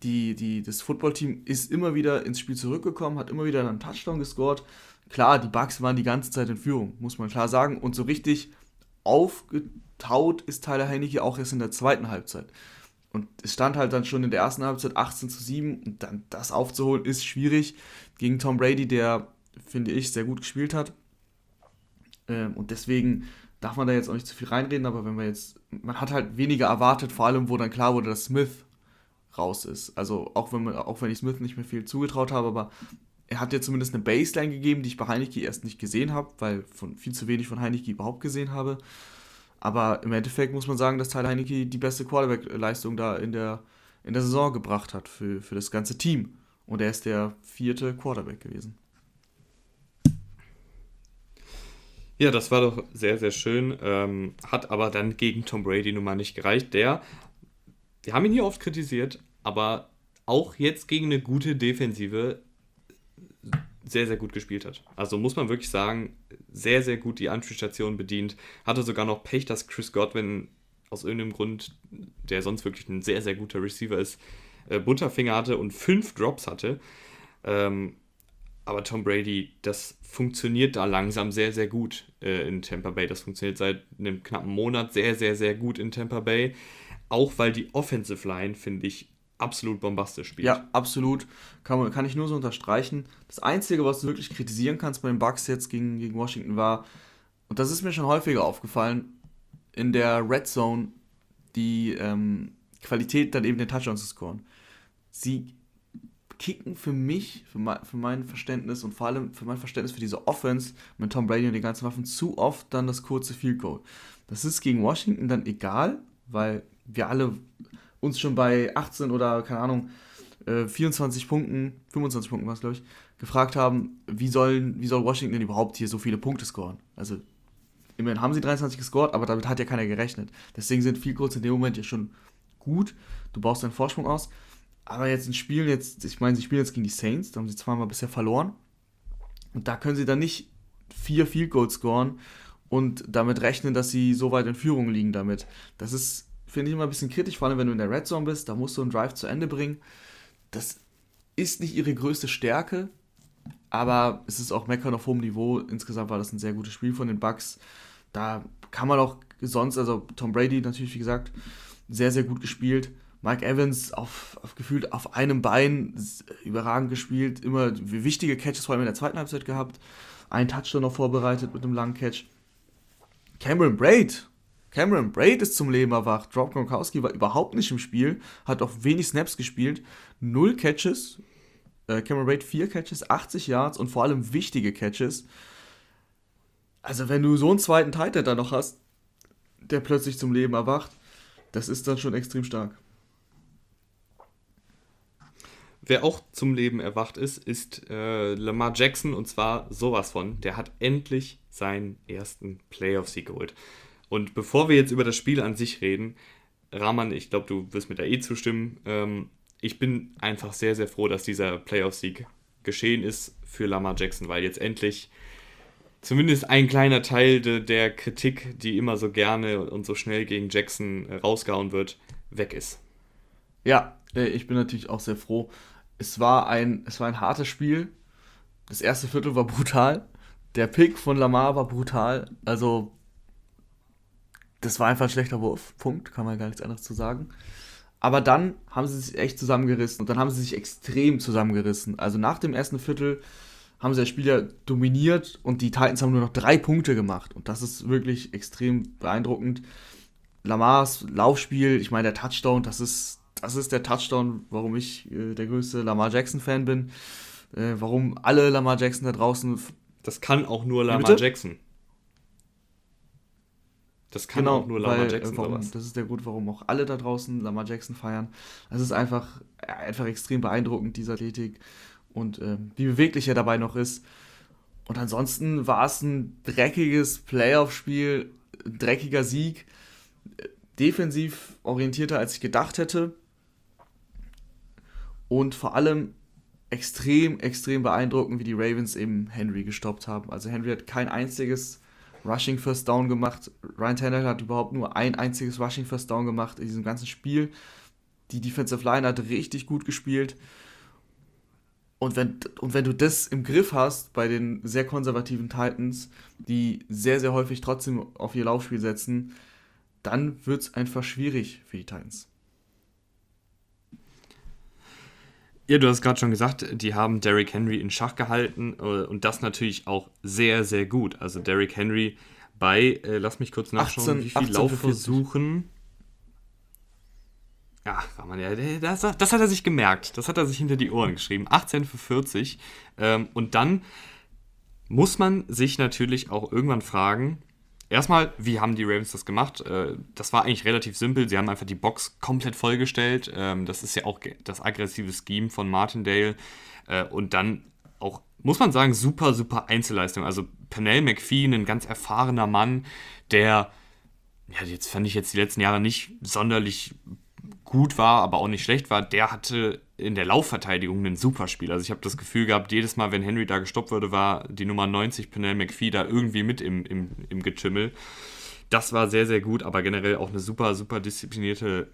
Die, die, das Footballteam ist immer wieder ins Spiel zurückgekommen, hat immer wieder einen Touchdown gescored. Klar, die Bugs waren die ganze Zeit in Führung, muss man klar sagen. Und so richtig aufgetaut ist Tyler Heinecke auch erst in der zweiten Halbzeit. Und es stand halt dann schon in der ersten Halbzeit 18 zu 7 und dann das aufzuholen ist schwierig gegen Tom Brady, der finde ich, sehr gut gespielt hat. Ähm, und deswegen darf man da jetzt auch nicht zu viel reinreden, aber wenn man jetzt, man hat halt weniger erwartet, vor allem wo dann klar wurde, dass Smith raus ist. Also auch wenn man, auch wenn ich Smith nicht mehr viel zugetraut habe, aber er hat ja zumindest eine Baseline gegeben, die ich bei Heineke erst nicht gesehen habe, weil von viel zu wenig von Heineke überhaupt gesehen habe. Aber im Endeffekt muss man sagen, dass Tyler Heineke die beste Quarterback-Leistung da in der, in der Saison gebracht hat für, für das ganze Team. Und er ist der vierte Quarterback gewesen. Ja, das war doch sehr, sehr schön. Ähm, hat aber dann gegen Tom Brady nun mal nicht gereicht. Der, wir haben ihn hier oft kritisiert, aber auch jetzt gegen eine gute Defensive sehr, sehr gut gespielt hat. Also muss man wirklich sagen, sehr, sehr gut die Anspielstation bedient. Hatte sogar noch Pech, dass Chris Godwin aus irgendeinem Grund, der sonst wirklich ein sehr, sehr guter Receiver ist, äh, Butterfinger hatte und fünf Drops hatte. Ähm, aber Tom Brady, das funktioniert da langsam sehr, sehr gut äh, in Tampa Bay. Das funktioniert seit einem knappen Monat sehr, sehr, sehr gut in Tampa Bay. Auch weil die Offensive Line, finde ich, absolut bombastisch spielt. Ja, absolut. Kann, kann ich nur so unterstreichen. Das Einzige, was du wirklich kritisieren kannst bei den Bucks jetzt gegen, gegen Washington war, und das ist mir schon häufiger aufgefallen, in der Red Zone die ähm, Qualität, dann eben den Touchdown zu scoren. Sie kicken für mich, für mein, für mein Verständnis und vor allem für mein Verständnis für diese Offense mit Tom Brady und den ganzen Waffen zu oft dann das kurze Field Goal. Das ist gegen Washington dann egal, weil wir alle uns schon bei 18 oder keine Ahnung 24 äh, Punkten, 25 Punkten war es glaube ich, gefragt haben, wie, sollen, wie soll Washington denn überhaupt hier so viele Punkte scoren? Also immerhin haben sie 23 gescored, aber damit hat ja keiner gerechnet. Deswegen sind Field Goals in dem Moment ja schon gut. Du baust deinen Vorsprung aus. Aber jetzt in Spielen, jetzt, ich meine, sie spielen jetzt gegen die Saints, da haben sie zweimal bisher verloren. Und da können sie dann nicht vier Field Goals scoren und damit rechnen, dass sie so weit in Führung liegen damit. Das ist, finde ich, immer ein bisschen kritisch, vor allem wenn du in der Red Zone bist, da musst du einen Drive zu Ende bringen. Das ist nicht ihre größte Stärke, aber es ist auch Meckern auf hohem Niveau. Insgesamt war das ein sehr gutes Spiel von den Bucks. Da kann man auch sonst, also Tom Brady natürlich, wie gesagt, sehr, sehr gut gespielt. Mike Evans auf, auf, gefühlt auf einem Bein überragend gespielt, immer wichtige Catches vor allem in der zweiten Halbzeit gehabt, einen Touchdown noch vorbereitet mit einem langen Catch. Cameron Braid, Cameron Braid ist zum Leben erwacht. Rob Gronkowski war überhaupt nicht im Spiel, hat auch wenig Snaps gespielt, null Catches. Äh, Cameron Braid vier Catches, 80 Yards und vor allem wichtige Catches. Also wenn du so einen zweiten Titan da noch hast, der plötzlich zum Leben erwacht, das ist dann schon extrem stark. Wer auch zum Leben erwacht ist, ist äh, Lamar Jackson und zwar sowas von. Der hat endlich seinen ersten Playoff-Sieg geholt. Und bevor wir jetzt über das Spiel an sich reden, Rahman, ich glaube, du wirst mir da eh zustimmen. Ähm, ich bin einfach sehr, sehr froh, dass dieser Playoff-Sieg geschehen ist für Lamar Jackson, weil jetzt endlich zumindest ein kleiner Teil de, der Kritik, die immer so gerne und so schnell gegen Jackson äh, rausgehauen wird, weg ist. Ja, äh, ich bin natürlich auch sehr froh es war ein, es war ein hartes Spiel. Das erste Viertel war brutal. Der Pick von Lamar war brutal. Also, das war einfach ein schlechter Wurf. Punkt. Kann man gar nichts anderes zu sagen. Aber dann haben sie sich echt zusammengerissen und dann haben sie sich extrem zusammengerissen. Also nach dem ersten Viertel haben sie das Spiel ja dominiert und die Titans haben nur noch drei Punkte gemacht. Und das ist wirklich extrem beeindruckend. Lamars Laufspiel, ich meine, der Touchdown, das ist, das ist der Touchdown, warum ich äh, der größte Lamar Jackson-Fan bin. Äh, warum alle Lamar Jackson da draußen. Das kann auch nur Lamar Jackson. Das kann genau, auch nur Lamar weil, Jackson. Warum, das ist der Grund, warum auch alle da draußen Lamar Jackson feiern. Das ist einfach, einfach extrem beeindruckend, diese Athletik. Und äh, wie beweglich er dabei noch ist. Und ansonsten war es ein dreckiges Playoff-Spiel, dreckiger Sieg. Defensiv orientierter, als ich gedacht hätte und vor allem extrem, extrem beeindruckend, wie die Ravens eben Henry gestoppt haben. Also Henry hat kein einziges Rushing First Down gemacht. Ryan Tannehill hat überhaupt nur ein einziges Rushing First Down gemacht in diesem ganzen Spiel. Die Defensive Line hat richtig gut gespielt. Und wenn, und wenn du das im Griff hast bei den sehr konservativen Titans, die sehr, sehr häufig trotzdem auf ihr Laufspiel setzen, dann wird es einfach schwierig für die Titans. Ja, du hast gerade schon gesagt, die haben Derrick Henry in Schach gehalten äh, und das natürlich auch sehr, sehr gut. Also Derrick Henry bei, äh, lass mich kurz nachschauen, 18, wie viele Laufversuchen. Ja, war man ja, das, das, hat er sich gemerkt. Das hat er sich hinter die Ohren geschrieben. 18 für 40. Ähm, und dann muss man sich natürlich auch irgendwann fragen, Erstmal, wie haben die Ravens das gemacht? Äh, das war eigentlich relativ simpel. Sie haben einfach die Box komplett vollgestellt. Ähm, das ist ja auch das aggressive Scheme von Martindale. Äh, und dann auch, muss man sagen, super, super Einzelleistung. Also Pernell McPhee, ein ganz erfahrener Mann, der, ja, jetzt fand ich jetzt die letzten Jahre nicht sonderlich gut war, aber auch nicht schlecht war, der hatte in der Laufverteidigung ein super Spiel. Also ich habe das Gefühl gehabt, jedes Mal, wenn Henry da gestoppt wurde, war die Nummer 90 Penel McPhee da irgendwie mit im, im, im Getümmel. Das war sehr, sehr gut, aber generell auch eine super, super disziplinierte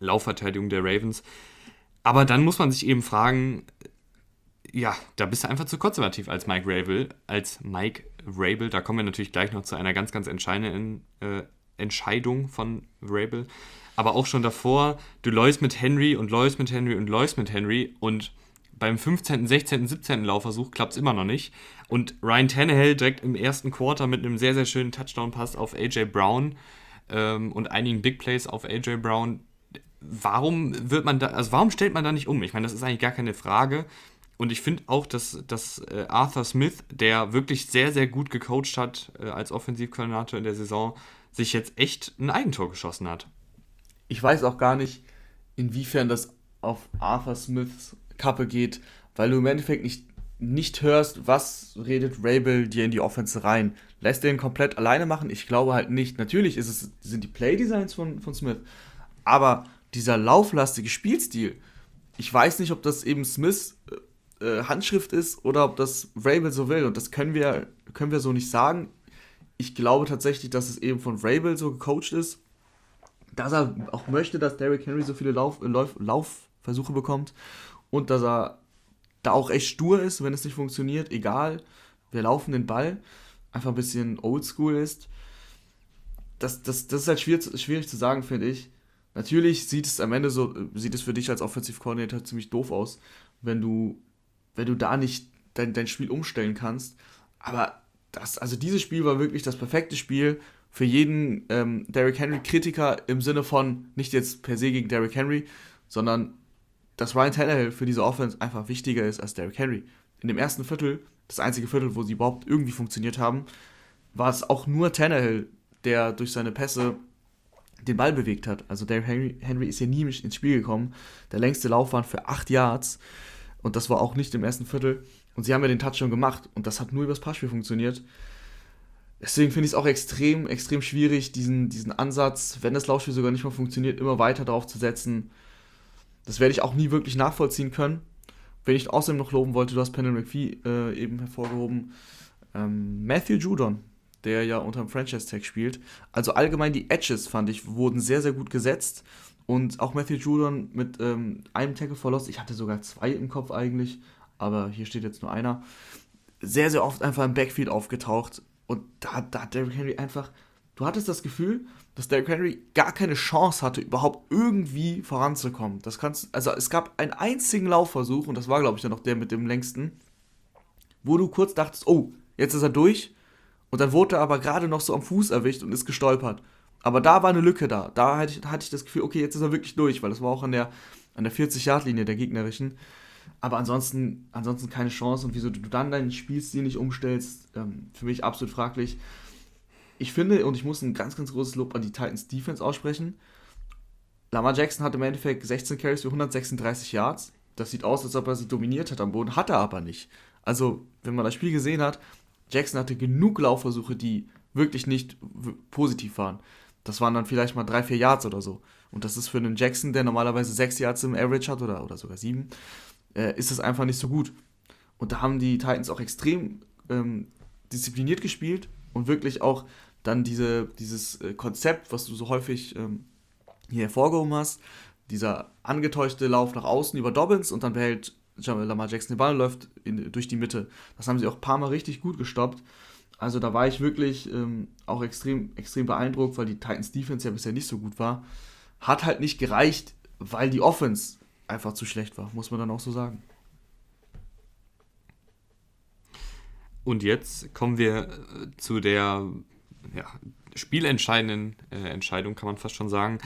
Laufverteidigung der Ravens. Aber dann muss man sich eben fragen, ja, da bist du einfach zu konservativ als Mike Rabel, als Mike Rabel. Da kommen wir natürlich gleich noch zu einer ganz, ganz entscheidenden äh, Entscheidung von Rabel aber auch schon davor, du läufst mit Henry und läufst mit Henry und läufst mit Henry und beim 15., 16., 17. Laufversuch klappt es immer noch nicht. Und Ryan Tannehill direkt im ersten Quarter mit einem sehr, sehr schönen Touchdown-Pass auf AJ Brown ähm, und einigen Big Plays auf AJ Brown. Warum wird man da, also warum stellt man da nicht um? Ich meine, das ist eigentlich gar keine Frage. Und ich finde auch, dass, dass äh, Arthur Smith, der wirklich sehr, sehr gut gecoacht hat äh, als Offensivkoordinator in der Saison, sich jetzt echt ein Eigentor geschossen hat ich weiß auch gar nicht, inwiefern das auf Arthur Smiths Kappe geht, weil du im Endeffekt nicht nicht hörst, was redet Rabel dir in die Offense rein. Lässt den komplett alleine machen? Ich glaube halt nicht. Natürlich ist es, sind die Playdesigns von, von Smith, aber dieser lauflastige Spielstil, ich weiß nicht, ob das eben Smiths äh, äh Handschrift ist oder ob das Rabel so will. Und das können wir, können wir so nicht sagen. Ich glaube tatsächlich, dass es eben von Rabel so gecoacht ist, dass er auch möchte, dass Derrick Henry so viele Lauf, Lauf, Laufversuche bekommt und dass er da auch echt stur ist, wenn es nicht funktioniert, egal, wir laufen den Ball, einfach ein bisschen oldschool ist. Das, das, das ist halt schwierig, schwierig zu sagen, finde ich. Natürlich sieht es am Ende so, sieht es für dich als Offensive Coordinator ziemlich doof aus, wenn du, wenn du da nicht dein, dein Spiel umstellen kannst. Aber das, also dieses Spiel war wirklich das perfekte Spiel für jeden ähm, Derrick Henry-Kritiker im Sinne von nicht jetzt per se gegen Derrick Henry, sondern dass Ryan Tannehill für diese Offense einfach wichtiger ist als Derrick Henry. In dem ersten Viertel, das einzige Viertel, wo sie überhaupt irgendwie funktioniert haben, war es auch nur Tannehill, der durch seine Pässe den Ball bewegt hat. Also Derrick Henry, Henry ist hier nie ins Spiel gekommen. Der längste Lauf war für 8 Yards und das war auch nicht im ersten Viertel. Und sie haben ja den Touchdown gemacht und das hat nur übers Passspiel funktioniert. Deswegen finde ich es auch extrem, extrem schwierig, diesen, diesen Ansatz, wenn das Laufspiel sogar nicht mehr funktioniert, immer weiter darauf zu setzen, das werde ich auch nie wirklich nachvollziehen können. Wenn ich außerdem noch loben wollte, du hast Penel McPhee äh, eben hervorgehoben. Ähm, Matthew Judon, der ja unter dem Franchise-Tag spielt. Also allgemein die Edges, fand ich, wurden sehr, sehr gut gesetzt. Und auch Matthew Judon mit ähm, einem Tackle verlost. Ich hatte sogar zwei im Kopf eigentlich, aber hier steht jetzt nur einer. Sehr, sehr oft einfach im Backfield aufgetaucht. Und da, da hat Derrick Henry einfach. Du hattest das Gefühl, dass Derrick Henry gar keine Chance hatte, überhaupt irgendwie voranzukommen. Das kannst, also es gab einen einzigen Laufversuch, und das war, glaube ich, dann noch der mit dem längsten, wo du kurz dachtest, oh, jetzt ist er durch, und dann wurde er aber gerade noch so am Fuß erwischt und ist gestolpert. Aber da war eine Lücke da. Da hatte ich, hatte ich das Gefühl, okay, jetzt ist er wirklich durch, weil das war auch an der, an der 40-Yard-Linie der gegnerischen. Aber ansonsten, ansonsten keine Chance. Und wieso du dann deinen Spielstil nicht umstellst, ähm, für mich absolut fraglich ich finde, und ich muss ein ganz, ganz großes Lob an die Titans Defense aussprechen. Lamar Jackson hat im Endeffekt 16 Carries für 136 Yards. Das sieht aus, als ob er sie dominiert hat am Boden, hat er aber nicht. Also, wenn man das Spiel gesehen hat, Jackson hatte genug Laufversuche, die wirklich nicht positiv waren. Das waren dann vielleicht mal 3, 4 Yards oder so. Und das ist für einen Jackson, der normalerweise 6 Yards im Average hat oder, oder sogar 7, äh, ist das einfach nicht so gut. Und da haben die Titans auch extrem ähm, diszipliniert gespielt und wirklich auch dann diese, dieses äh, Konzept, was du so häufig ähm, hier hervorgehoben hast, dieser angetäuschte Lauf nach außen über Dobbins und dann behält Lamar Jackson den Ball und läuft in, durch die Mitte. Das haben sie auch ein paar Mal richtig gut gestoppt. Also da war ich wirklich ähm, auch extrem, extrem beeindruckt, weil die Titans Defense ja bisher nicht so gut war. Hat halt nicht gereicht, weil die Offense einfach zu schlecht war, muss man dann auch so sagen. Und jetzt kommen wir äh, zu der ja, spielentscheidenden äh, Entscheidung, kann man fast schon sagen.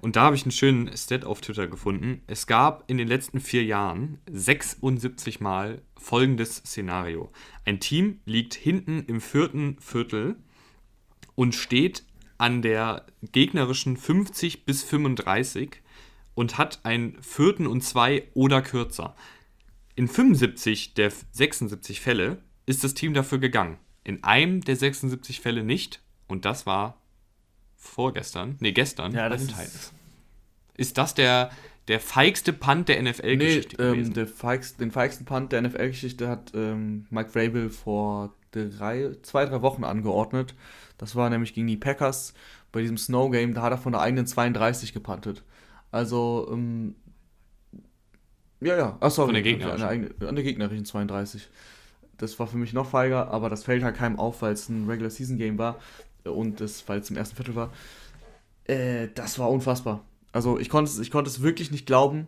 Und da habe ich einen schönen Stat auf Twitter gefunden. Es gab in den letzten vier Jahren 76 Mal folgendes Szenario. Ein Team liegt hinten im vierten Viertel und steht an der gegnerischen 50 bis 35 und hat einen vierten und zwei oder kürzer. In 75 der 76 Fälle ist das Team dafür gegangen. In einem der 76 Fälle nicht. Und das war vorgestern, nee, gestern ja, das ist, ist das der, der feigste Punt der NFL-Geschichte nee, ähm, feigst, den feigsten Punt der NFL-Geschichte hat ähm, Mike Vrabel vor drei, zwei, drei Wochen angeordnet. Das war nämlich gegen die Packers bei diesem Snow Game. Da hat er von der eigenen 32 gepuntet. Also, ähm, ja, ja. Von der gegnerischen. An der, an der gegnerischen 32. Das war für mich noch feiger, aber das fällt halt keinem auf, weil es ein Regular Season Game war und das, weil es im ersten Viertel war. Äh, das war unfassbar. Also ich konnte, es, ich konnte es wirklich nicht glauben.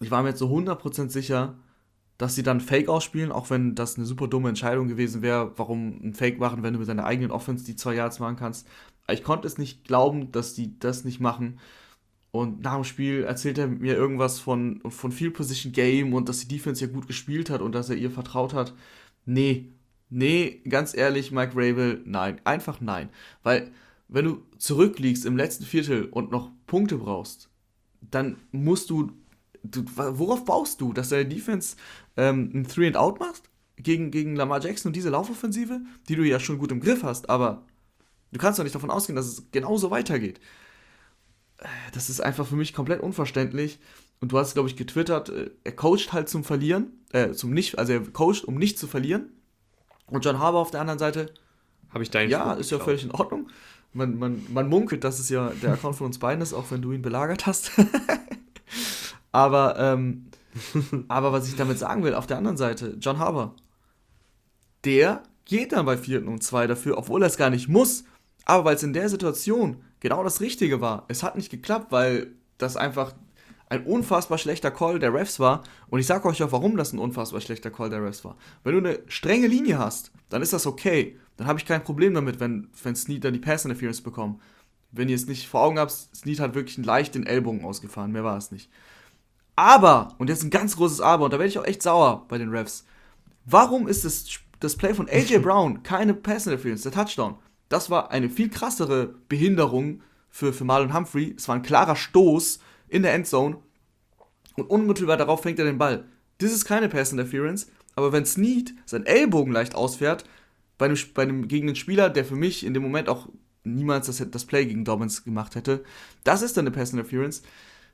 Ich war mir jetzt so 100% sicher, dass sie dann Fake ausspielen, auch wenn das eine super dumme Entscheidung gewesen wäre, warum ein Fake machen, wenn du mit deiner eigenen Offense die zwei Yards machen kannst. Ich konnte es nicht glauben, dass die das nicht machen. Und nach dem Spiel erzählt er mir irgendwas von, von Field Position Game und dass die Defense ja gut gespielt hat und dass er ihr vertraut hat. Nee, nee, ganz ehrlich, Mike Rabel, nein, einfach nein. Weil, wenn du zurückliegst im letzten Viertel und noch Punkte brauchst, dann musst du du, worauf baust du? Dass deine Defense ähm, ein Three and Out macht gegen, gegen Lamar Jackson und diese Laufoffensive, die du ja schon gut im Griff hast, aber du kannst doch nicht davon ausgehen, dass es genauso weitergeht. Das ist einfach für mich komplett unverständlich. Und du hast, glaube ich, getwittert, äh, er coacht halt zum Verlieren, äh, zum nicht, also er coacht, um nicht zu verlieren. Und John Harbour auf der anderen Seite. Habe ich deinen Ja, Spruch ist ja völlig in Ordnung. Man, man, man munkelt, dass es ja der Account von uns beiden ist, auch wenn du ihn belagert hast. aber, ähm, aber was ich damit sagen will, auf der anderen Seite, John Harbour, der geht dann bei 4. und 2 dafür, obwohl er es gar nicht muss. Aber weil es in der Situation genau das Richtige war. Es hat nicht geklappt, weil das einfach ein unfassbar schlechter Call der Refs war. Und ich sage euch auch, warum das ein unfassbar schlechter Call der Refs war. Wenn du eine strenge Linie hast, dann ist das okay. Dann habe ich kein Problem damit, wenn, wenn Snead dann die Pass Interference bekommt. Wenn ihr es nicht vor Augen habt, Snead hat wirklich leicht den Ellbogen ausgefahren, mehr war es nicht. Aber, und jetzt ein ganz großes Aber, und da werde ich auch echt sauer bei den Refs. Warum ist das, das Play von AJ Brown keine Pass Interference, der Touchdown? Das war eine viel krassere Behinderung für, für Marlon Humphrey. Es war ein klarer Stoß in der Endzone und unmittelbar darauf fängt er den Ball. Das ist keine Pass Interference, aber wenn Snead seinen Ellbogen leicht ausfährt, bei einem, bei einem gegen einen Spieler, der für mich in dem Moment auch niemals das, das Play gegen Dobbins gemacht hätte, das ist dann eine Pass Interference.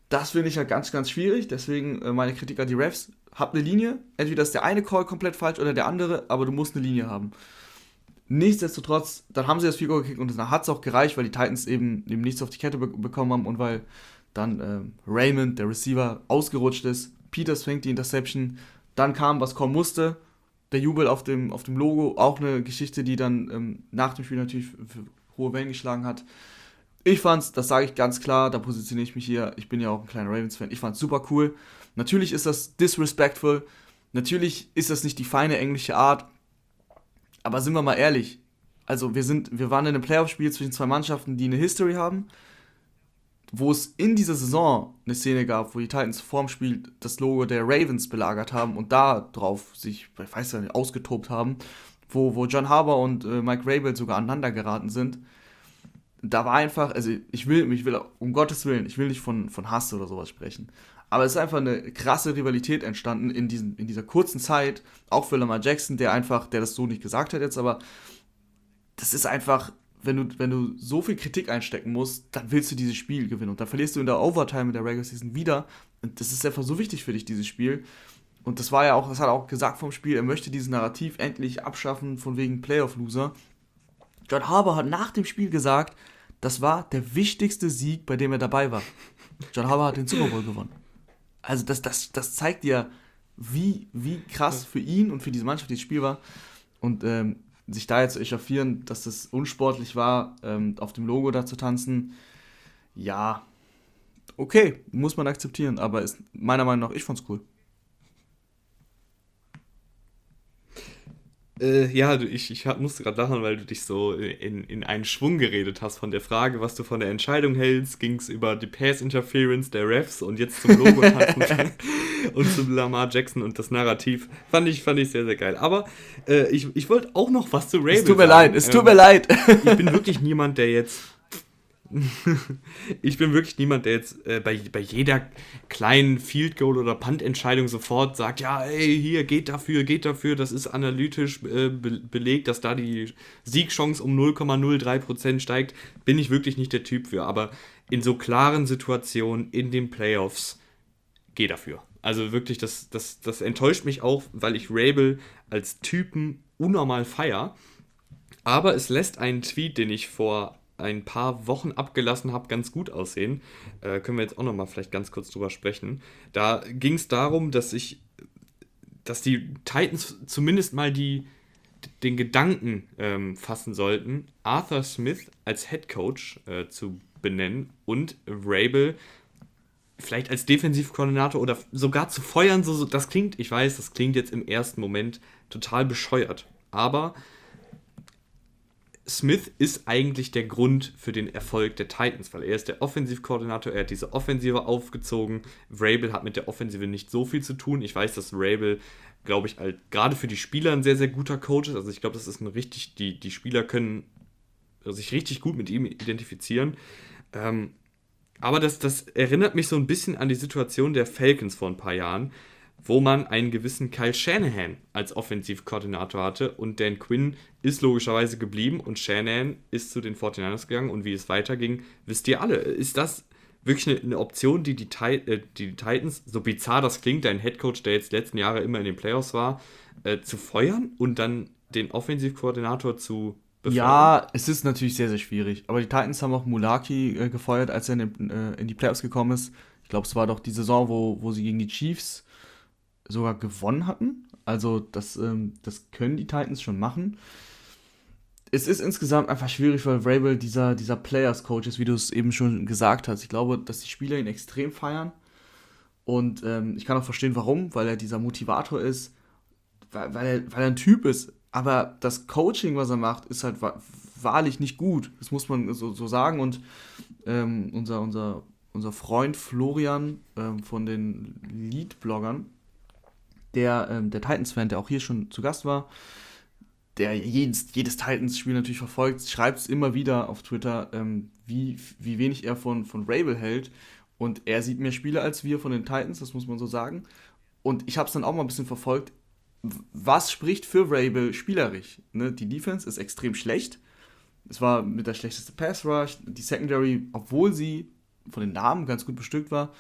Das finde ich halt ganz, ganz schwierig. Deswegen äh, meine Kritik an die Refs. Habt eine Linie. Entweder ist der eine Call komplett falsch oder der andere, aber du musst eine Linie haben. Nichtsdestotrotz, dann haben sie das Goal gekickt und dann hat es auch gereicht, weil die Titans eben, eben nichts auf die Kette be bekommen haben und weil dann äh, Raymond, der Receiver, ausgerutscht ist. Peters fängt die Interception. Dann kam, was kommen musste. Der Jubel auf dem, auf dem Logo. Auch eine Geschichte, die dann ähm, nach dem Spiel natürlich für hohe Wellen geschlagen hat. Ich fand's, das sage ich ganz klar, da positioniere ich mich hier. Ich bin ja auch ein kleiner Ravens-Fan. Ich fand's super cool. Natürlich ist das disrespectful. Natürlich ist das nicht die feine englische Art. Aber sind wir mal ehrlich. Also, wir, sind, wir waren in einem Playoff-Spiel zwischen zwei Mannschaften, die eine History haben wo es in dieser Saison eine Szene gab, wo die Titans vorm Spiel das Logo der Ravens belagert haben und da drauf sich, ich weiß nicht, ausgetobt haben, wo, wo John Harbour und äh, Mike Rabel sogar aneinander geraten sind. Da war einfach, also ich will, ich will, um Gottes Willen, ich will nicht von, von Hass oder sowas sprechen. Aber es ist einfach eine krasse Rivalität entstanden in, diesen, in dieser kurzen Zeit, auch für Lamar Jackson, der einfach, der das so nicht gesagt hat jetzt, aber das ist einfach wenn du, wenn du so viel Kritik einstecken musst, dann willst du dieses Spiel gewinnen. Und dann verlierst du in der Overtime in der Regular Season wieder. Und das ist einfach so wichtig für dich, dieses Spiel. Und das war ja auch, das hat er auch gesagt vom Spiel, er möchte dieses Narrativ endlich abschaffen, von wegen Playoff-Loser. John Harbour hat nach dem Spiel gesagt, das war der wichtigste Sieg, bei dem er dabei war. John Harbour hat den Super Bowl gewonnen. Also das, das, das zeigt dir, wie, wie krass für ihn und für diese Mannschaft dieses Spiel war. Und ähm, sich da jetzt zu echauffieren, dass das unsportlich war, ähm, auf dem Logo da zu tanzen, ja, okay, muss man akzeptieren, aber ist meiner Meinung nach, ich fand's cool. Äh, ja, ich, ich musste gerade lachen, weil du dich so in, in einen Schwung geredet hast von der Frage, was du von der Entscheidung hältst, ging es über die Pass-Interference der Refs und jetzt zum Logo und zum Lamar Jackson und das Narrativ. Fand ich, fand ich sehr, sehr geil. Aber äh, ich, ich wollte auch noch was zu Rabel Es tut mir sagen. leid, es tut ähm, mir leid. ich bin wirklich niemand, der jetzt ich bin wirklich niemand, der jetzt äh, bei, bei jeder kleinen Field Goal oder Punt-Entscheidung sofort sagt, ja, ey, hier geht dafür, geht dafür, das ist analytisch äh, be belegt, dass da die Siegchance um 0,03% steigt. Bin ich wirklich nicht der Typ für. Aber in so klaren Situationen in den Playoffs, geh dafür. Also wirklich, das, das, das enttäuscht mich auch, weil ich Rabel als Typen unnormal feier. Aber es lässt einen Tweet, den ich vor ein paar Wochen abgelassen habe, ganz gut aussehen. Äh, können wir jetzt auch nochmal vielleicht ganz kurz drüber sprechen. Da ging es darum, dass ich, dass die Titans zumindest mal die, den Gedanken ähm, fassen sollten, Arthur Smith als Head Coach äh, zu benennen und Rabel vielleicht als Defensivkoordinator oder sogar zu feuern. So, so, das klingt, ich weiß, das klingt jetzt im ersten Moment total bescheuert. Aber Smith ist eigentlich der Grund für den Erfolg der Titans, weil er ist der Offensivkoordinator, er hat diese Offensive aufgezogen. Rabel hat mit der Offensive nicht so viel zu tun. Ich weiß, dass Rabel, glaube ich, halt gerade für die Spieler ein sehr, sehr guter Coach ist. Also ich glaube, das ist ein richtig, die, die Spieler können sich richtig gut mit ihm identifizieren. Ähm, aber das, das erinnert mich so ein bisschen an die Situation der Falcons vor ein paar Jahren, wo man einen gewissen Kyle Shanahan als Offensivkoordinator hatte und Dan Quinn ist logischerweise geblieben und Shanahan ist zu den 49ers gegangen und wie es weiterging, wisst ihr alle. Ist das wirklich eine, eine Option, die die, äh, die Titans, so bizarr das klingt, dein Headcoach, der jetzt die letzten Jahre immer in den Playoffs war, äh, zu feuern und dann den Offensivkoordinator zu befördern? Ja, es ist natürlich sehr, sehr schwierig. Aber die Titans haben auch Mulaki äh, gefeuert, als er in, den, äh, in, die Playoffs gekommen ist. Ich glaube, es war doch die Saison, wo, wo sie gegen die Chiefs sogar gewonnen hatten. Also das, ähm, das können die Titans schon machen. Es ist insgesamt einfach schwierig, weil Vrabel dieser, dieser Players-Coach ist, wie du es eben schon gesagt hast. Ich glaube, dass die Spieler ihn extrem feiern. Und ähm, ich kann auch verstehen, warum, weil er dieser Motivator ist, weil, weil, er, weil er ein Typ ist. Aber das Coaching, was er macht, ist halt wahrlich nicht gut. Das muss man so, so sagen. Und ähm, unser, unser, unser Freund Florian ähm, von den Lead-Bloggern, der, ähm, der Titans-Fan, der auch hier schon zu Gast war, der jedes, jedes Titans-Spiel natürlich verfolgt, schreibt es immer wieder auf Twitter, ähm, wie, wie wenig er von, von Rabel hält. Und er sieht mehr Spiele als wir von den Titans, das muss man so sagen. Und ich habe es dann auch mal ein bisschen verfolgt. Was spricht für Rabel spielerisch? Ne? Die Defense ist extrem schlecht. Es war mit der schlechteste Pass Rush. Die Secondary, obwohl sie von den Namen ganz gut bestückt war,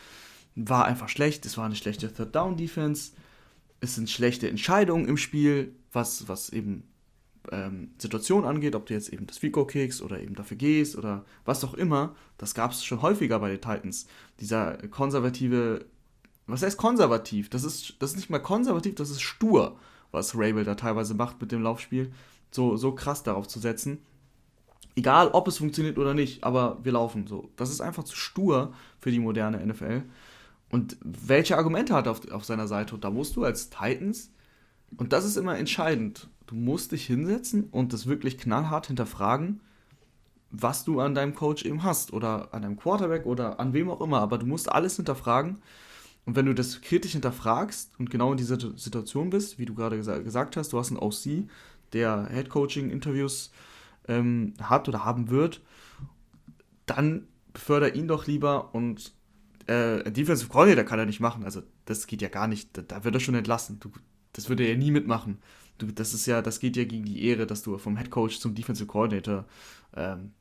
war einfach schlecht. Es war eine schlechte Third Down Defense es sind schlechte Entscheidungen im Spiel, was, was eben ähm, Situationen angeht, ob du jetzt eben das Fico kickst oder eben dafür gehst oder was auch immer. Das gab es schon häufiger bei den Titans. Dieser konservative, was heißt konservativ? Das ist, das ist nicht mal konservativ, das ist stur, was Rabel da teilweise macht mit dem Laufspiel. So, so krass darauf zu setzen. Egal, ob es funktioniert oder nicht, aber wir laufen so. Das ist einfach zu stur für die moderne NFL. Und welche Argumente hat er auf, auf seiner Seite? Und da musst du als Titans, und das ist immer entscheidend, du musst dich hinsetzen und das wirklich knallhart hinterfragen, was du an deinem Coach eben hast oder an deinem Quarterback oder an wem auch immer. Aber du musst alles hinterfragen. Und wenn du das kritisch hinterfragst und genau in dieser Situation bist, wie du gerade gesa gesagt hast, du hast einen OC, der Head-Coaching-Interviews ähm, hat oder haben wird, dann beförder ihn doch lieber und äh, Defensive Coordinator kann er nicht machen. Also das geht ja gar nicht. Da, da wird er schon entlassen. Du, das würde er ja nie mitmachen. Du, das ist ja, das geht ja gegen die Ehre, dass du vom Head Coach zum Defensive Coordinator ähm,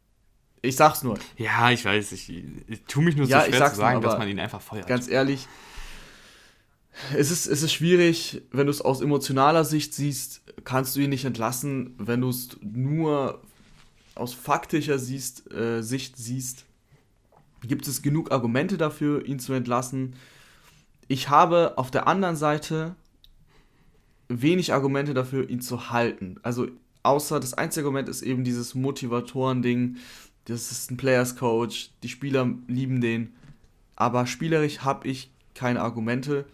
ich sag's nur. Ja, ich weiß, ich, ich tue mich nur ja, so schwer zu sagen, nur, dass man ihn einfach feuert. Ganz ehrlich, es ist, es ist schwierig, wenn du es aus emotionaler Sicht siehst, kannst du ihn nicht entlassen. Wenn du es nur aus faktischer siehst, äh, Sicht siehst, gibt es genug Argumente dafür, ihn zu entlassen. Ich habe auf der anderen Seite wenig Argumente dafür, ihn zu halten. Also außer das einzige Argument ist eben dieses Motivatoren-Ding. Das ist ein Players Coach, die Spieler lieben den. Aber spielerisch habe ich keine Argumente.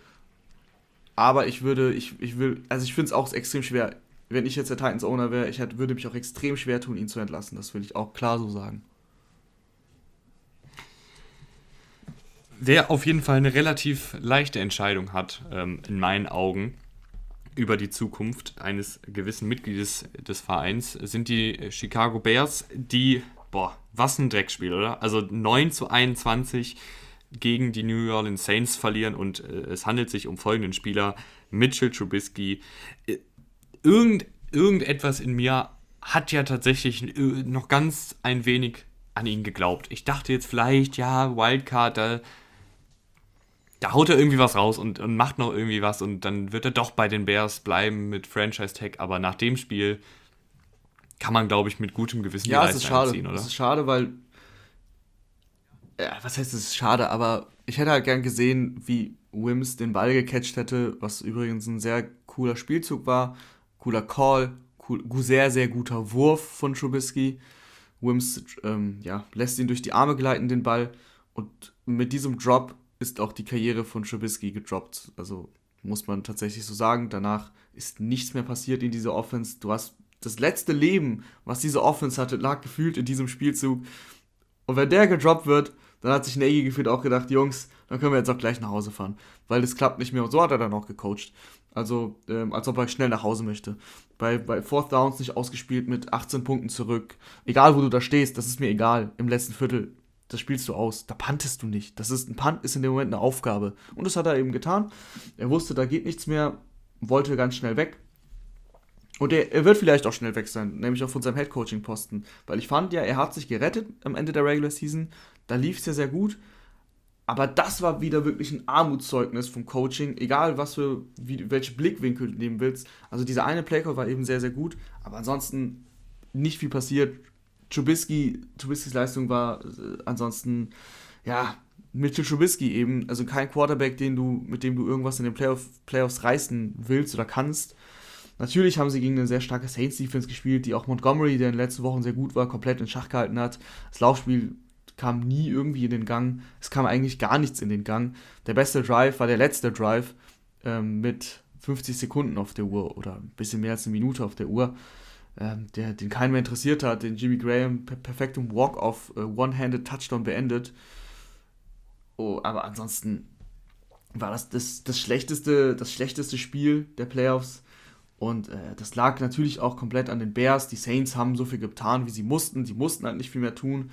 Aber ich würde, ich, ich will, also ich finde es auch extrem schwer. Wenn ich jetzt der Titans Owner wäre, ich hätte, würde mich auch extrem schwer tun, ihn zu entlassen. Das will ich auch klar so sagen. Wer auf jeden Fall eine relativ leichte Entscheidung hat, ähm, in meinen Augen, über die Zukunft eines gewissen Mitgliedes des Vereins, sind die Chicago Bears, die, boah, was ein Dreckspiel, oder? Also 9 zu 21 gegen die New Orleans Saints verlieren und äh, es handelt sich um folgenden Spieler: Mitchell Trubisky. Äh, irgend, irgendetwas in mir hat ja tatsächlich äh, noch ganz ein wenig an ihn geglaubt. Ich dachte jetzt vielleicht, ja, Wildcard, da da haut er irgendwie was raus und, und macht noch irgendwie was und dann wird er doch bei den Bears bleiben mit Franchise Tag. Aber nach dem Spiel kann man, glaube ich, mit gutem Gewissen ja, die es ist schade. Ziehen, oder? Es ist schade, weil ja, was heißt es ist schade, aber ich hätte halt gern gesehen, wie Wims den Ball gecatcht hätte, was übrigens ein sehr cooler Spielzug war, cooler Call, cool, sehr, sehr guter Wurf von Trubisky. Wims ähm, ja, lässt ihn durch die Arme gleiten, den Ball, und mit diesem Drop ist auch die Karriere von Trubisky gedroppt. Also muss man tatsächlich so sagen. Danach ist nichts mehr passiert in dieser Offense. Du hast das letzte Leben, was diese Offense hatte, lag gefühlt in diesem Spielzug. Und wenn der gedroppt wird, dann hat sich Nagy gefühlt auch gedacht, Jungs, dann können wir jetzt auch gleich nach Hause fahren. Weil das klappt nicht mehr. Und so hat er dann auch gecoacht. Also, ähm, als ob er schnell nach Hause möchte. Bei, bei Fourth Downs nicht ausgespielt mit 18 Punkten zurück. Egal, wo du da stehst, das ist mir egal. Im letzten Viertel das spielst du aus. Da pantest du nicht. Das ist ein Punt ist in dem Moment eine Aufgabe. Und das hat er eben getan. Er wusste, da geht nichts mehr, wollte ganz schnell weg. Und er, er wird vielleicht auch schnell weg sein, nämlich auch von seinem Headcoaching-Posten. Weil ich fand ja, er hat sich gerettet am Ende der Regular Season. Da lief es ja sehr gut. Aber das war wieder wirklich ein Armutszeugnis vom Coaching, egal was für, wie, welche Blickwinkel du nehmen willst. Also dieser eine Playcall war eben sehr, sehr gut, aber ansonsten nicht viel passiert. Trubisky, Trubiskys Leistung war äh, ansonsten, ja, Mitchell Trubisky eben, also kein Quarterback, den du, mit dem du irgendwas in den Playoff, Playoffs reißen willst oder kannst. Natürlich haben sie gegen eine sehr starke Saints-Defense gespielt, die auch Montgomery, der in den letzten Wochen sehr gut war, komplett in Schach gehalten hat. Das Laufspiel kam nie irgendwie in den Gang. Es kam eigentlich gar nichts in den Gang. Der beste Drive war der letzte Drive ähm, mit 50 Sekunden auf der Uhr oder ein bisschen mehr als eine Minute auf der Uhr, ähm, der, den keinen mehr interessiert hat, den Jimmy Graham per perfektem Walk-off äh, One-Handed Touchdown beendet. Oh, aber ansonsten war das, das das schlechteste, das schlechteste Spiel der Playoffs. Und äh, das lag natürlich auch komplett an den Bears. Die Saints haben so viel getan, wie sie mussten. Sie mussten halt nicht viel mehr tun.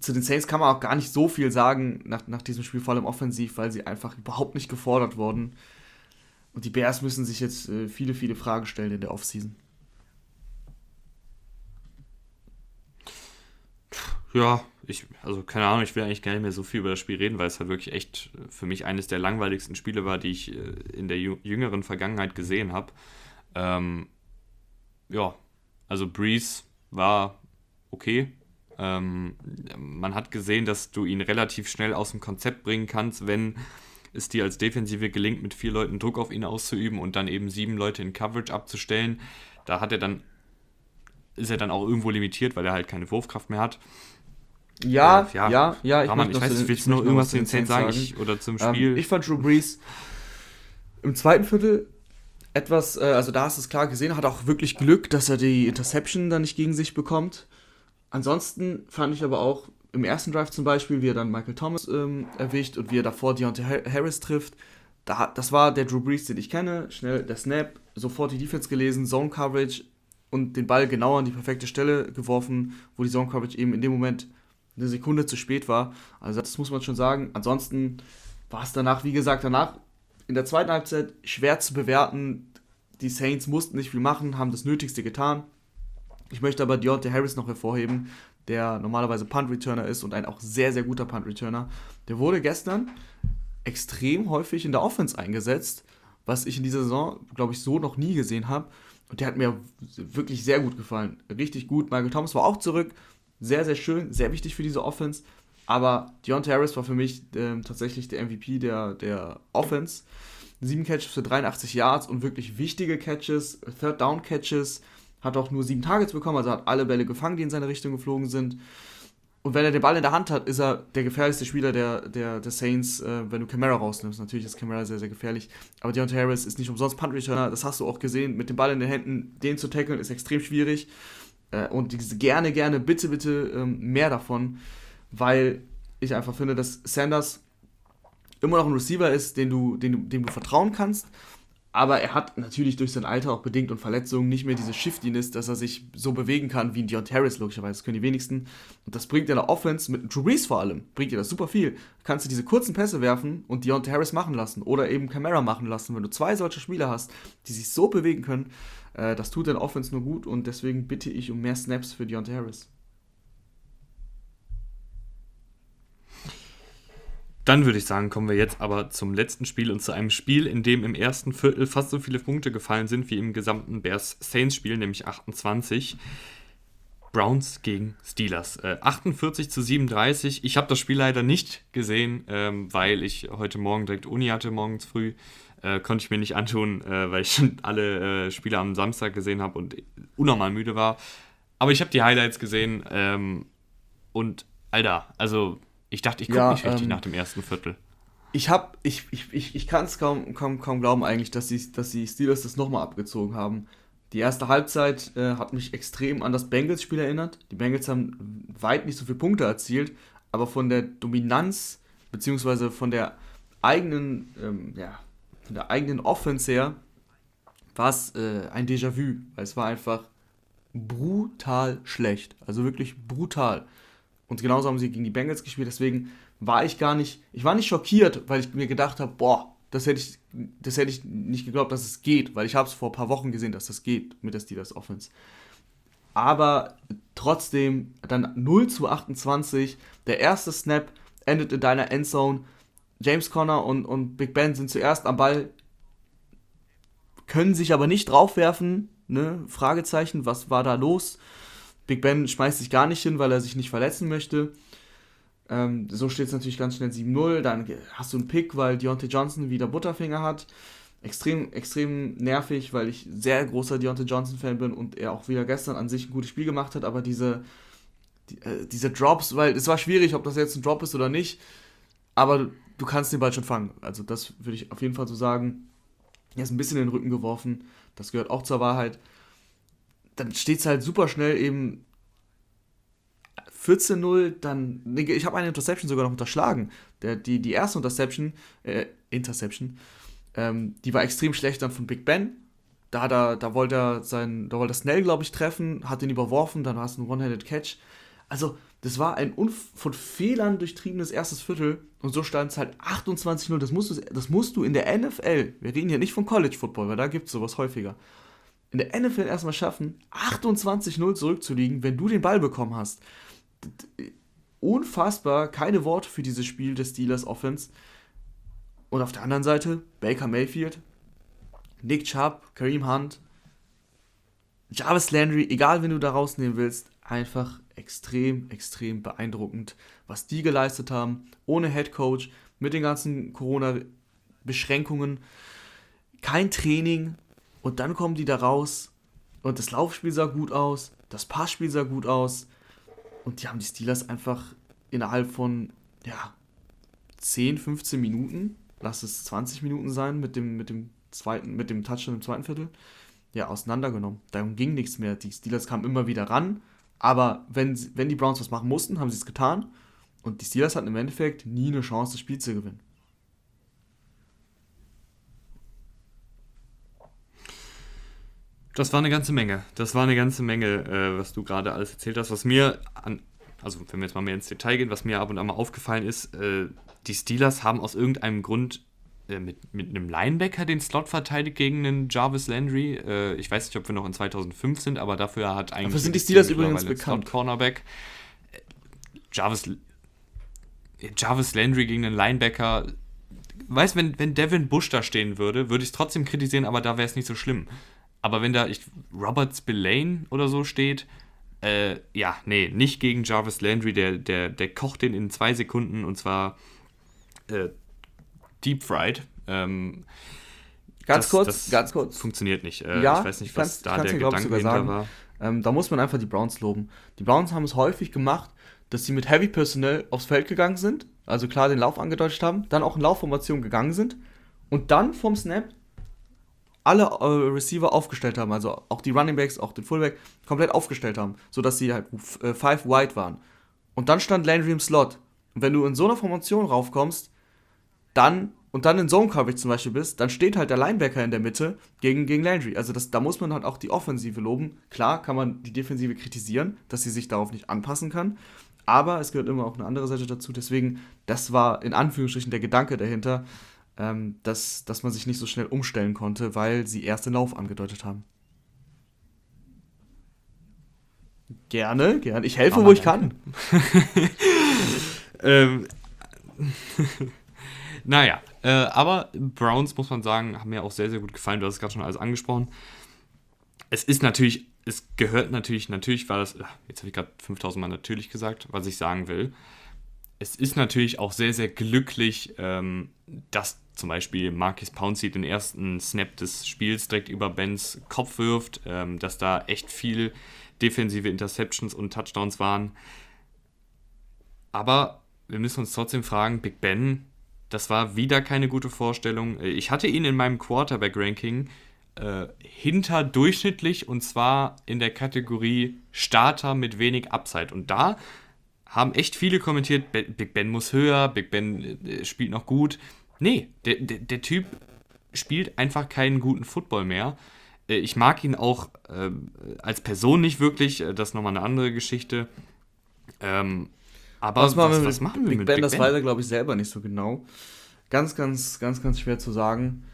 Zu den Saints kann man auch gar nicht so viel sagen nach, nach diesem Spiel, vor allem offensiv, weil sie einfach überhaupt nicht gefordert wurden. Und die Bears müssen sich jetzt äh, viele, viele Fragen stellen in der Offseason. Ja, ich, also keine Ahnung, ich will eigentlich gar nicht mehr so viel über das Spiel reden, weil es halt wirklich echt äh, für mich eines der langweiligsten Spiele war, die ich äh, in der jüngeren Vergangenheit gesehen habe. Ähm, ja, also Breeze war okay. Ähm, man hat gesehen, dass du ihn relativ schnell aus dem Konzept bringen kannst, wenn es dir als Defensive gelingt, mit vier Leuten Druck auf ihn auszuüben und dann eben sieben Leute in Coverage abzustellen. Da hat er dann, ist er dann auch irgendwo limitiert, weil er halt keine Wurfkraft mehr hat. Ja, äh, ja, ja, ja. Ich, Rahman, ich weiß nicht, willst du noch irgendwas zu den Saints sagen? Ich, oder zum ähm, Spiel? Ähm, ich fand Drew Brees im zweiten Viertel etwas, äh, also da hast du es klar gesehen, hat auch wirklich Glück, dass er die Interception dann nicht gegen sich bekommt. Ansonsten fand ich aber auch im ersten Drive zum Beispiel, wie er dann Michael Thomas ähm, erwischt und wie er davor Deontay Harris trifft. Da, das war der Drew Brees, den ich kenne. Schnell der Snap, sofort die Defense gelesen, Zone Coverage und den Ball genau an die perfekte Stelle geworfen, wo die Zone Coverage eben in dem Moment eine Sekunde zu spät war. Also das muss man schon sagen. Ansonsten war es danach, wie gesagt, danach in der zweiten Halbzeit schwer zu bewerten. Die Saints mussten nicht viel machen, haben das Nötigste getan. Ich möchte aber Deontay Harris noch hervorheben, der normalerweise Punt-Returner ist und ein auch sehr, sehr guter Punt-Returner. Der wurde gestern extrem häufig in der Offense eingesetzt, was ich in dieser Saison, glaube ich, so noch nie gesehen habe. Und der hat mir wirklich sehr gut gefallen. Richtig gut. Michael Thomas war auch zurück, sehr, sehr schön, sehr wichtig für diese Offense. Aber Deontay Harris war für mich äh, tatsächlich der MVP der, der Offense. Sieben Catches für 83 Yards und wirklich wichtige Catches, Third Down Catches. Hat auch nur sieben Targets bekommen, also hat alle Bälle gefangen, die in seine Richtung geflogen sind. Und wenn er den Ball in der Hand hat, ist er der gefährlichste Spieler der, der, der Saints, äh, wenn du Camara rausnimmst. Natürlich ist Camara sehr, sehr gefährlich. Aber Deontay Harris ist nicht umsonst Punt-Returner. Das hast du auch gesehen. Mit dem Ball in den Händen, den zu tackeln, ist extrem schwierig. Äh, und diese gerne, gerne, bitte, bitte ähm, mehr davon, weil ich einfach finde, dass Sanders immer noch ein Receiver ist, den du, den dem du vertrauen kannst. Aber er hat natürlich durch sein Alter auch bedingt und Verletzungen nicht mehr diese Shiftiness, dass er sich so bewegen kann wie ein Deontay Harris, logischerweise. Das können die wenigsten. Und das bringt in der Offense, mit Drew Brees vor allem, bringt dir das super viel. Kannst du diese kurzen Pässe werfen und Deontay Harris machen lassen oder eben Camara machen lassen. Wenn du zwei solche Spieler hast, die sich so bewegen können, äh, das tut deine Offense nur gut und deswegen bitte ich um mehr Snaps für Deontay Harris. Dann würde ich sagen, kommen wir jetzt aber zum letzten Spiel und zu einem Spiel, in dem im ersten Viertel fast so viele Punkte gefallen sind wie im gesamten Bears-Saints-Spiel, nämlich 28. Browns gegen Steelers. Äh, 48 zu 37. Ich habe das Spiel leider nicht gesehen, ähm, weil ich heute Morgen direkt Uni hatte, morgens früh. Äh, konnte ich mir nicht antun, äh, weil ich schon alle äh, Spiele am Samstag gesehen habe und unnormal müde war. Aber ich habe die Highlights gesehen ähm, und Alter, also ich dachte, ich gucke ja, nicht richtig ähm, nach dem ersten Viertel. Ich hab, ich, ich, ich, ich kann es kaum, kaum, kaum glauben eigentlich, dass die, dass die Steelers das nochmal abgezogen haben. Die erste Halbzeit äh, hat mich extrem an das Bengals-Spiel erinnert. Die Bengals haben weit nicht so viele Punkte erzielt, aber von der Dominanz beziehungsweise von der eigenen, ähm, ja, von der eigenen Offense her war es äh, ein Déjà-vu, weil es war einfach brutal schlecht. Also wirklich brutal. Und genauso haben sie gegen die Bengals gespielt. Deswegen war ich gar nicht, ich war nicht schockiert, weil ich mir gedacht habe, boah, das hätte ich, das hätte ich nicht geglaubt, dass es geht, weil ich habe es vor ein paar Wochen gesehen, dass das geht mit der Steelers Offense. Aber trotzdem dann 0 zu 28, der erste Snap endet in deiner Endzone. James Conner und, und Big Ben sind zuerst am Ball, können sich aber nicht draufwerfen. Ne? Fragezeichen, was war da los? Big Ben schmeißt sich gar nicht hin, weil er sich nicht verletzen möchte. Ähm, so steht es natürlich ganz schnell 7-0. Dann hast du einen Pick, weil Deontay Johnson wieder Butterfinger hat. Extrem, extrem nervig, weil ich sehr großer Deontay Johnson-Fan bin und er auch wieder gestern an sich ein gutes Spiel gemacht hat. Aber diese, die, äh, diese Drops, weil es war schwierig, ob das jetzt ein Drop ist oder nicht. Aber du kannst den Ball schon fangen. Also, das würde ich auf jeden Fall so sagen. Er ist ein bisschen in den Rücken geworfen. Das gehört auch zur Wahrheit. Dann steht es halt super schnell eben 14-0, dann. Ich habe eine Interception sogar noch unterschlagen. Der, die, die erste Interception, äh, Interception, ähm, die war extrem schlecht dann von Big Ben. Da, er, da wollte er sein, da wollte er Snell, glaube ich, treffen, hat ihn überworfen, dann war es ein One-Handed Catch. Also, das war ein von Fehlern durchtriebenes erstes Viertel und so stand es halt 28-0. Das musst, du, das musst du in der NFL, wir reden hier nicht von College Football, weil da gibt es sowas häufiger, in der NFL erstmal schaffen, 28-0 zurückzuliegen, wenn du den Ball bekommen hast unfassbar, keine Worte für dieses Spiel des Steelers Offense. Und auf der anderen Seite Baker Mayfield, Nick Chubb, Kareem Hunt, Jarvis Landry, egal wen du da rausnehmen willst, einfach extrem, extrem beeindruckend, was die geleistet haben, ohne Head Coach, mit den ganzen Corona-Beschränkungen, kein Training und dann kommen die da raus und das Laufspiel sah gut aus, das Passspiel sah gut aus, und die haben die Steelers einfach innerhalb von, ja, 10, 15 Minuten, lass es 20 Minuten sein, mit dem, mit dem zweiten, mit dem Touchdown im zweiten Viertel, ja, auseinandergenommen. Darum ging nichts mehr. Die Steelers kamen immer wieder ran, aber wenn, wenn die Browns was machen mussten, haben sie es getan. Und die Steelers hatten im Endeffekt nie eine Chance, das Spiel zu gewinnen. Das war eine ganze Menge. Das war eine ganze Menge, äh, was du gerade alles erzählt hast. Was mir an, also wenn wir jetzt mal mehr ins Detail gehen, was mir ab und an mal aufgefallen ist, äh, die Steelers haben aus irgendeinem Grund äh, mit, mit einem Linebacker den Slot verteidigt gegen einen Jarvis Landry. Äh, ich weiß nicht, ob wir noch in 2005 sind, aber dafür hat eigentlich. Dafür sind die Steelers übrigens bekannt. Slot Cornerback. Äh, Jarvis, Jarvis Landry gegen einen Linebacker. Weißt wenn, wenn Devin Bush da stehen würde, würde ich es trotzdem kritisieren, aber da wäre es nicht so schlimm. Aber wenn da ich, Robert Spillane oder so steht, äh, ja, nee, nicht gegen Jarvis Landry, der, der, der kocht den in zwei Sekunden und zwar äh, deep fried. Ähm, ganz das, kurz, das ganz kurz. Funktioniert nicht. Äh, ja, ich weiß nicht, was da der Gedanke dahinter war. Ähm, da muss man einfach die Browns loben. Die Browns haben es häufig gemacht, dass sie mit Heavy Personnel aufs Feld gegangen sind, also klar den Lauf angedeutet haben, dann auch in Laufformation gegangen sind und dann vom Snap alle äh, Receiver aufgestellt haben, also auch die Running Backs, auch den Fullback, komplett aufgestellt haben, sodass sie halt äh, five wide waren. Und dann stand Landry im Slot. Und wenn du in so einer Formation raufkommst, dann und dann in Zone Coverage zum Beispiel bist, dann steht halt der Linebacker in der Mitte gegen, gegen Landry. Also das, da muss man halt auch die Offensive loben. Klar kann man die Defensive kritisieren, dass sie sich darauf nicht anpassen kann. Aber es gehört immer auch eine andere Seite dazu. Deswegen, das war in Anführungsstrichen der Gedanke dahinter ähm, dass, dass man sich nicht so schnell umstellen konnte, weil sie erst den Lauf angedeutet haben. Gerne, gerne. Ich helfe, Aber wo ich kann. ähm, naja, äh, aber Browns, muss man sagen, haben mir auch sehr, sehr gut gefallen. Du hast es gerade schon alles angesprochen. Es ist natürlich, es gehört natürlich, natürlich war das, jetzt habe ich gerade 5000 Mal natürlich gesagt, was ich sagen will. Es ist natürlich auch sehr, sehr glücklich, ähm, dass zum Beispiel Marcus Pouncey den ersten Snap des Spiels direkt über Bens Kopf wirft, ähm, dass da echt viel defensive Interceptions und Touchdowns waren. Aber wir müssen uns trotzdem fragen, Big Ben, das war wieder keine gute Vorstellung. Äh, ich hatte ihn in meinem Quarterback-Ranking äh, hinter und zwar in der Kategorie Starter mit wenig Upside. Und da haben echt viele kommentiert, Big Ben muss höher, Big Ben äh, spielt noch gut. Nee, der, der, der Typ spielt einfach keinen guten Football mehr. Äh, ich mag ihn auch äh, als Person nicht wirklich, äh, das ist nochmal eine andere Geschichte. Ähm, Aber was, was, was machen wir Big mit Ben? Big das ben? weiß er, glaube ich, selber nicht so genau. Ganz, ganz, ganz, ganz schwer zu sagen.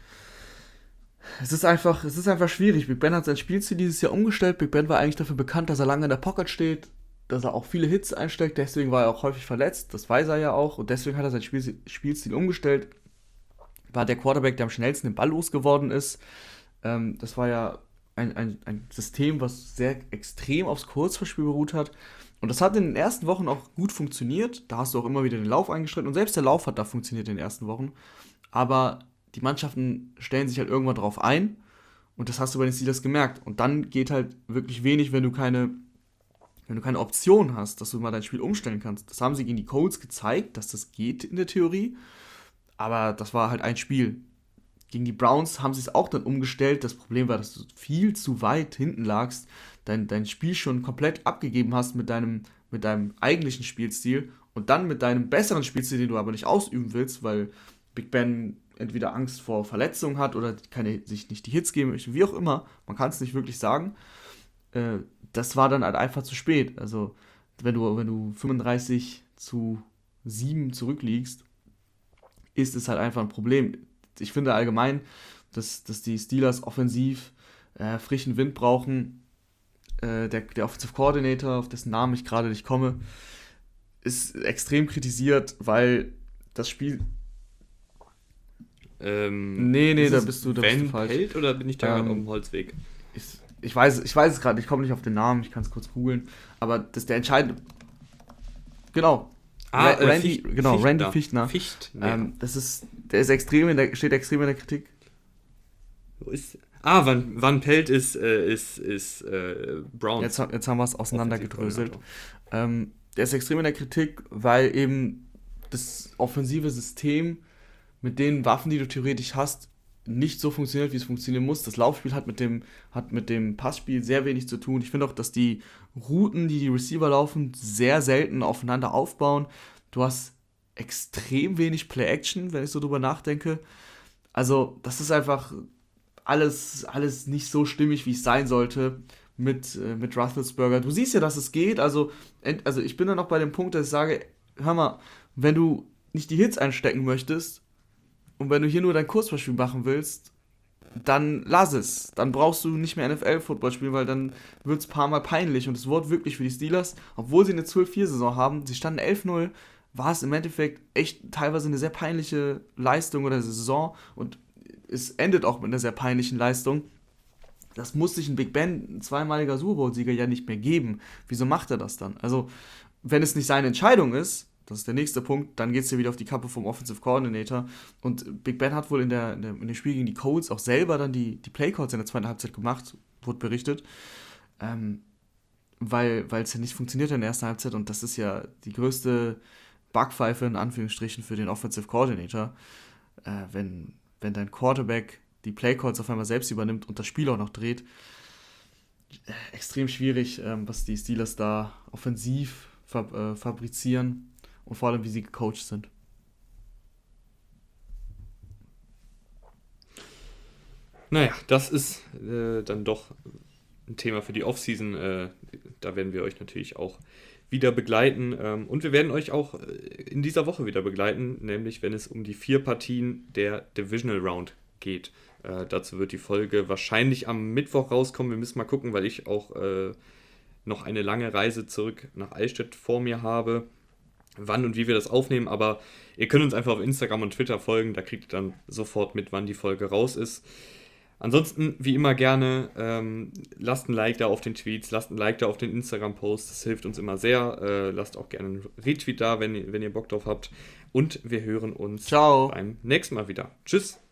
Es ist einfach, es ist einfach schwierig. Big Ben hat sein Spielstil dieses Jahr umgestellt. Big Ben war eigentlich dafür bekannt, dass er lange in der Pocket steht, dass er auch viele Hits einsteckt. Deswegen war er auch häufig verletzt. Das weiß er ja auch. Und deswegen hat er sein Spiel, Spielstil umgestellt. War der Quarterback, der am schnellsten den Ball losgeworden ist. Ähm, das war ja ein, ein, ein System, was sehr extrem aufs Kurzverspiel beruht hat. Und das hat in den ersten Wochen auch gut funktioniert. Da hast du auch immer wieder den Lauf eingeschritten. Und selbst der Lauf hat da funktioniert in den ersten Wochen. Aber die Mannschaften stellen sich halt irgendwann drauf ein. Und das hast du bei den Steelers gemerkt. Und dann geht halt wirklich wenig, wenn du keine, wenn du keine Option hast, dass du mal dein Spiel umstellen kannst. Das haben sie gegen die Colts gezeigt, dass das geht in der Theorie. Aber das war halt ein Spiel. Gegen die Browns haben sie es auch dann umgestellt. Das Problem war, dass du viel zu weit hinten lagst, dein, dein Spiel schon komplett abgegeben hast mit deinem, mit deinem eigentlichen Spielstil und dann mit deinem besseren Spielstil, den du aber nicht ausüben willst, weil Big Ben entweder Angst vor Verletzungen hat oder keine, sich nicht die Hits geben möchte, wie auch immer. Man kann es nicht wirklich sagen. Äh, das war dann halt einfach zu spät. Also, wenn du, wenn du 35 zu 7 zurückliegst, ist es halt einfach ein Problem ich finde allgemein, dass, dass die Steelers offensiv äh, frischen Wind brauchen. Äh, der, der Offensive Coordinator, auf dessen Namen ich gerade nicht komme, ist extrem kritisiert, weil das Spiel. Ähm, nee, nee, da bist du, da bist du falsch. Held oder bin ich da ähm, auf dem Holzweg? Ich, ich, weiß, ich weiß es gerade, ich komme nicht auf den Namen, ich kann es kurz googeln. Aber das ist der entscheidende. Genau, Ah, Ra Randy, Ficht, genau, Fichtner. Randy Fichtner. Fichtner. Ähm, das ist, der ist extrem in der, steht extrem in der Kritik. Wo ist, ah, Van, Van Pelt ist, äh, ist, ist äh, Brown. Jetzt, jetzt haben wir es auseinandergedröselt. Ähm, der ist extrem in der Kritik, weil eben das offensive System mit den Waffen, die du theoretisch hast, nicht so funktioniert, wie es funktionieren muss. Das Laufspiel hat mit dem, hat mit dem Passspiel sehr wenig zu tun. Ich finde auch, dass die Routen, die die Receiver laufen, sehr selten aufeinander aufbauen. Du hast extrem wenig Play-Action, wenn ich so drüber nachdenke. Also, das ist einfach alles, alles nicht so stimmig, wie es sein sollte mit, äh, mit Roethlisberger. Du siehst ja, dass es geht. Also, also, ich bin dann noch bei dem Punkt, dass ich sage, hör mal, wenn du nicht die Hits einstecken möchtest, und wenn du hier nur dein Kurzbeispiel machen willst, dann lass es. Dann brauchst du nicht mehr NFL-Football spielen, weil dann wird es ein paar Mal peinlich. Und es wurde wirklich für die Steelers, obwohl sie eine 12-4-Saison haben, sie standen 11-0, war es im Endeffekt echt teilweise eine sehr peinliche Leistung oder Saison. Und es endet auch mit einer sehr peinlichen Leistung. Das muss sich ein Big Ben, ein zweimaliger Super Bowl-Sieger, ja nicht mehr geben. Wieso macht er das dann? Also, wenn es nicht seine Entscheidung ist, das ist der nächste Punkt. Dann geht es ja wieder auf die Kappe vom Offensive Coordinator. Und Big Ben hat wohl in, der, in, der, in dem Spiel gegen die Colts auch selber dann die, die Playcalls in der zweiten Halbzeit gemacht, wurde berichtet. Ähm, weil es ja nicht funktioniert in der ersten Halbzeit. Und das ist ja die größte Backpfeife in Anführungsstrichen für den Offensive Coordinator. Äh, wenn, wenn dein Quarterback die Playcalls auf einmal selbst übernimmt und das Spiel auch noch dreht. Äh, extrem schwierig, ähm, was die Steelers da offensiv fab, äh, fabrizieren und vor allem, wie sie gecoacht sind. Naja, das ist äh, dann doch ein Thema für die Offseason. Äh, da werden wir euch natürlich auch wieder begleiten. Ähm, und wir werden euch auch äh, in dieser Woche wieder begleiten, nämlich wenn es um die vier Partien der Divisional Round geht. Äh, dazu wird die Folge wahrscheinlich am Mittwoch rauskommen. Wir müssen mal gucken, weil ich auch äh, noch eine lange Reise zurück nach Eichstätt vor mir habe wann und wie wir das aufnehmen, aber ihr könnt uns einfach auf Instagram und Twitter folgen, da kriegt ihr dann sofort mit, wann die Folge raus ist. Ansonsten, wie immer gerne, ähm, lasst ein Like da auf den Tweets, lasst ein Like da auf den Instagram-Post, das hilft uns immer sehr. Äh, lasst auch gerne einen Retweet da, wenn, wenn ihr Bock drauf habt. Und wir hören uns Ciao. beim nächsten Mal wieder. Tschüss.